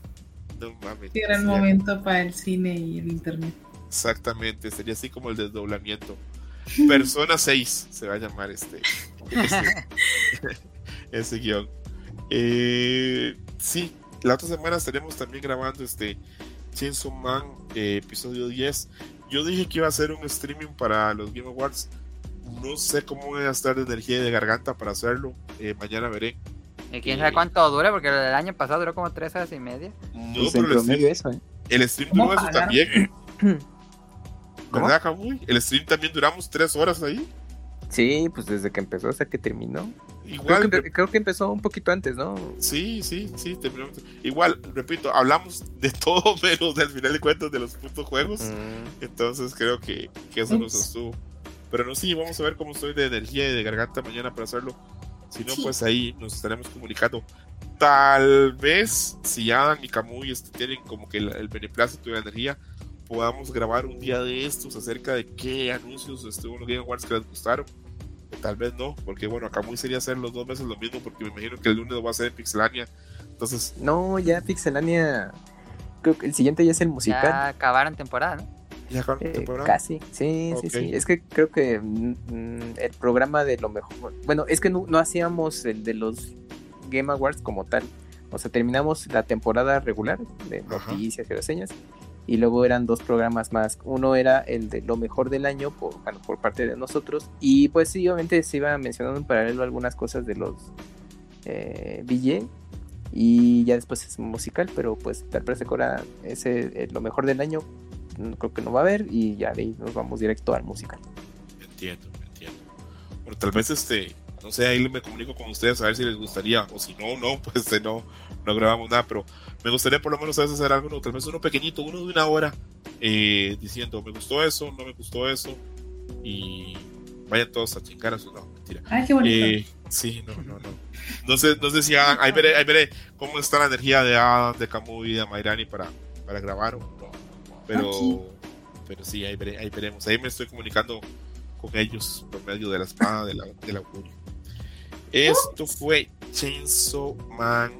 No mames. qué gran sería- momento para el cine y el internet. Exactamente, sería así como el desdoblamiento. Persona 6 se va a llamar este. Ese, ese guion. Eh, sí, la otra semana estaremos también grabando este Chainsaw Man eh, episodio 10. Yo dije que iba a hacer un streaming para los Game Awards. No sé cómo voy a estar de energía y de garganta para hacerlo. Eh, mañana veré. Y quién sabe cuánto dure, porque el año pasado duró como tres horas y media. No, Pues pero el stream, eso, ¿eh? el stream ¿Cómo duró eso también. ¿Cómo? ¿Verdad, Kamui? El stream también duramos tres horas ahí. Sí, pues desde que empezó hasta que terminó. Creo Igual, que, creo que empezó un poquito antes, ¿no? Sí, sí, sí, terminamos. Igual, repito, hablamos de todo menos del final de cuentas de los putos juegos. Mm, Entonces creo que, que eso nos Ups. sostuvo. Pero no, sí, vamos a ver cómo estoy de energía y de garganta mañana para hacerlo. Si no, Sí. pues ahí nos estaremos comunicando. Tal vez, si Adam y Camuy este, tienen como que el, el beneplácito y la energía, podamos grabar un día de estos acerca de qué anuncios estuvo en los Game Awards que les gustaron. Tal vez no, porque bueno, acá muy sería hacer los dos meses lo mismo, porque me imagino que el lunes va a ser en Pixelania. Entonces, No, ya Pixelania. Creo que el siguiente ya es el musical. Ya acabaron temporada, ¿no? ya acabaron Eh, temporada. casi, sí, sí, sí. Es que creo que mm, mm, el programa de lo mejor. Bueno, es que no, no hacíamos el de los Game Awards como tal. O sea, terminamos la temporada regular de Ajá. noticias y reseñas. Y luego eran dos programas más. Uno era el de lo mejor del año por, bueno, por parte de nosotros. Y pues sí, obviamente se iba mencionando en paralelo algunas cosas de los eh, VJ. Y ya después es musical, pero pues tal vez ahora ese eh, lo mejor del año mm, creo que no va a haber y ya de ahí nos vamos directo al musical. Entiendo, entiendo. Bueno, tal vez este, no sé, ahí me comunico con ustedes a ver si les gustaría, o si no, no, pues este, no, no grabamos nada, pero me gustaría por lo menos a veces hacer algo, tal vez uno pequeñito, uno de una hora, eh, diciendo, me gustó eso, no me gustó eso, y vayan todos a chingar a su no, mentira. Ay, qué bonito. Eh, sí, no, no, no. Sé, no sé si Adam- ahí veré, ahí veré cómo está la energía de Adam, de Camus y de Mairani para, para grabar o no. Pero, Aquí. pero sí, ahí, veré- ahí veremos. Ahí me estoy comunicando con ellos por medio de la espada de la, del augurio. Esto fue Chainsaw Man.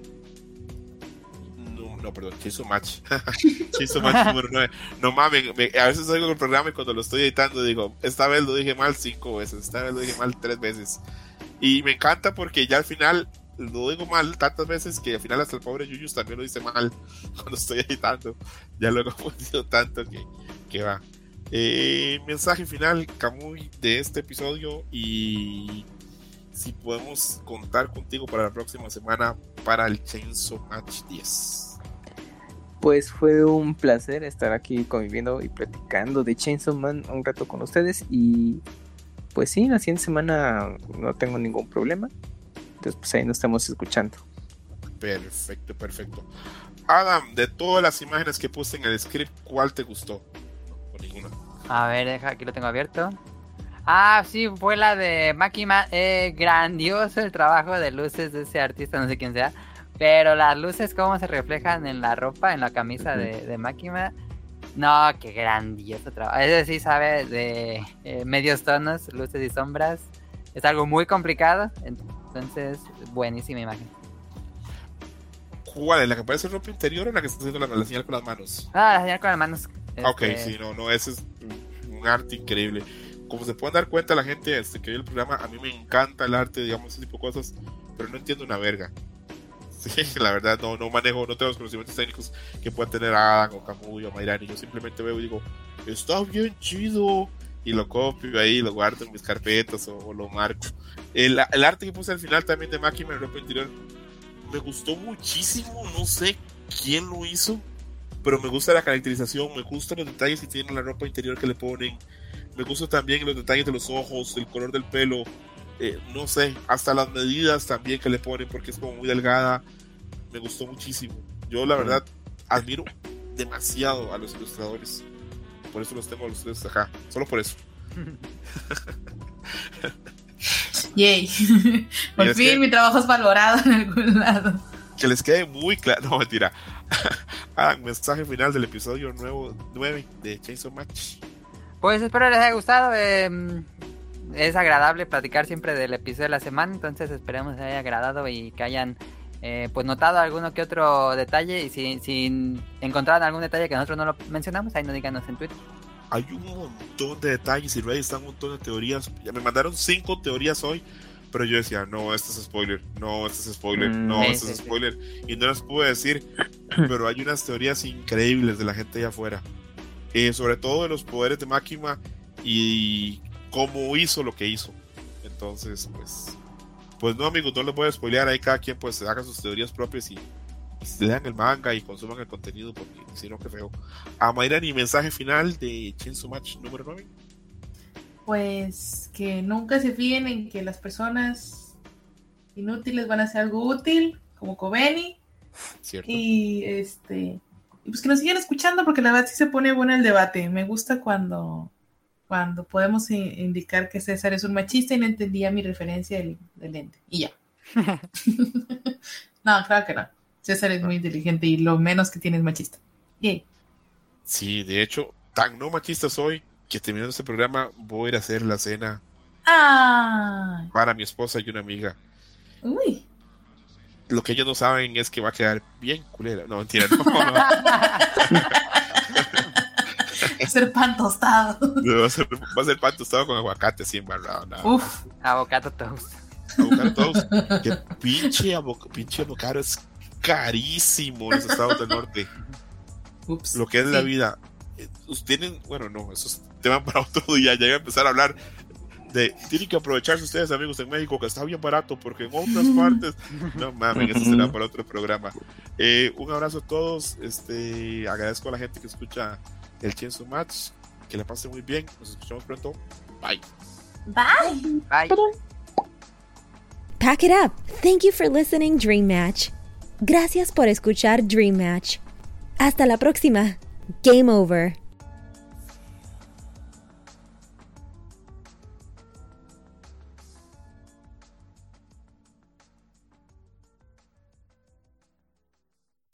No, no, perdón, Chainsaw Match. Chainsaw Match número 9. No mames, me- a veces oigo el programa y cuando lo estoy editando digo, esta vez lo dije mal cinco veces, esta vez lo dije mal tres veces. Y me encanta porque ya al final lo digo mal tantas veces que al final hasta el pobre Yuyus también lo dice mal cuando estoy editando. Ya lo he confundido tanto que, que va. Eh, mensaje final, Camuy, de este episodio y si podemos contar contigo para la próxima semana para el Chainsaw Match 10. Pues fue un placer estar aquí conviviendo y platicando de Chainsaw Man un rato con ustedes y pues sí, la siguiente semana no tengo ningún problema. Entonces, pues ahí nos estamos escuchando. Perfecto, perfecto. Adam, de todas las imágenes que puse en el script, ¿cuál te gustó? O ninguna. A ver, deja, aquí lo tengo abierto. Ah, sí, fue la de Makima. Eh, grandioso el trabajo de luces de ese artista, no sé quién sea. Pero las luces, cómo se reflejan en la ropa, en la camisa de, de Makima. No, qué grandioso trabajo. Es decir, sabe de eh, medios tonos, luces y sombras. Es algo muy complicado. Entonces, buenísima imagen. ¿Cuál? ¿En la que aparece ropa interior o en la que está haciendo la, la señal con las manos? Ah, la señal con las manos. Ah, Ok, este, sí, no, no, ese es un arte increíble. Como se pueden dar cuenta la gente este, que ve el programa, a mí me encanta el arte, digamos, ese tipo de cosas, pero no entiendo una verga. Sí, la verdad, no, no manejo, no tengo los conocimientos técnicos que puedan tener Adam o Camuy o Mayrani. Yo simplemente veo y digo, está bien chido. Y lo copio ahí, lo guardo en mis carpetas o, o lo marco. El, el arte que puse al final también de Máquina en ropa interior me gustó muchísimo. No sé quién lo hizo, pero me gusta la caracterización, me gustan los detalles que tiene la ropa interior que le ponen. Me gusta también los detalles de los ojos, el color del pelo. eh, no sé, hasta las medidas también que le ponen porque es como muy delgada. Me gustó muchísimo. Yo la verdad admiro demasiado a los ilustradores. Por eso los tengo a los tres acá. Solo por eso. Yay. Por fin que- mi trabajo es valorado en algún lado. Que les quede muy claro. No, mentira. Hagan mensaje final del episodio nuevo 9 de Chainsaw Match. Pues espero les haya gustado. eh, es agradable platicar siempre del episodio de la semana, entonces esperemos les haya agradado y que hayan eh, pues notado alguno que otro detalle y si, si encontraron algún detalle que nosotros no lo mencionamos, ahí nos díganos en Twitter. Hay un montón de detalles y Reddit está un montón de teorías. Ya me mandaron cinco teorías hoy, pero yo decía, no, este es spoiler, no, este es spoiler, Mm, no, sí, este sí, es sí. spoiler. Y no les pude decir, pero hay unas teorías increíbles de la gente allá afuera. Eh, sobre todo de los poderes de Máquina y cómo hizo lo que hizo. Entonces, pues, pues no, amigos, no les voy a spoilear. Ahí cada quien pues haga sus teorías propias y, y lean el manga y consuman el contenido porque si no, qué feo. A Mayra, ni mensaje final de Chainsaw Match número 9. Pues que nunca se fíen en que las personas inútiles van a hacer algo útil, como Kobeni. ¿Cierto? Y este. Y pues que nos sigan escuchando porque la verdad sí se pone bueno el debate. Me gusta cuando, cuando podemos i- indicar que César es un machista y no entendía mi referencia del, del ente. Y ya. no, claro que no. César es muy inteligente y lo menos que tiene es machista. Yay. Sí, de hecho, tan no machista soy que terminando este programa voy a ir a hacer la cena ¡Ah! para mi esposa y una amiga. Uy. Lo que ellos no saben es que va a quedar bien culera. No, mentira, no. no. Ser pan tostado. Va a ser, va a ser pan tostado con aguacate así embarrado. Nada. Uf. Avocado toast. Avocado toast. Que pinche, avoc- pinche avocado es carísimo en los estados del norte. Ups. Lo que es la vida. Eh, Ustedes tienen, bueno, no, eso es tema para otro día. Ya voy a empezar a hablar de. Tienen que aprovecharse ustedes, amigos, en México, que está bien barato, porque en otras partes. No mames, eso será para otro programa. Eh, un abrazo a todos. Este, agradezco a la gente que escucha el Chainsaw Match. Que la pasen muy bien. Nos escuchamos pronto. Bye. Bye. Bye. Pack it up. Thank you for listening, Dream Match. Gracias por escuchar Dream Match. Hasta la próxima. Game over.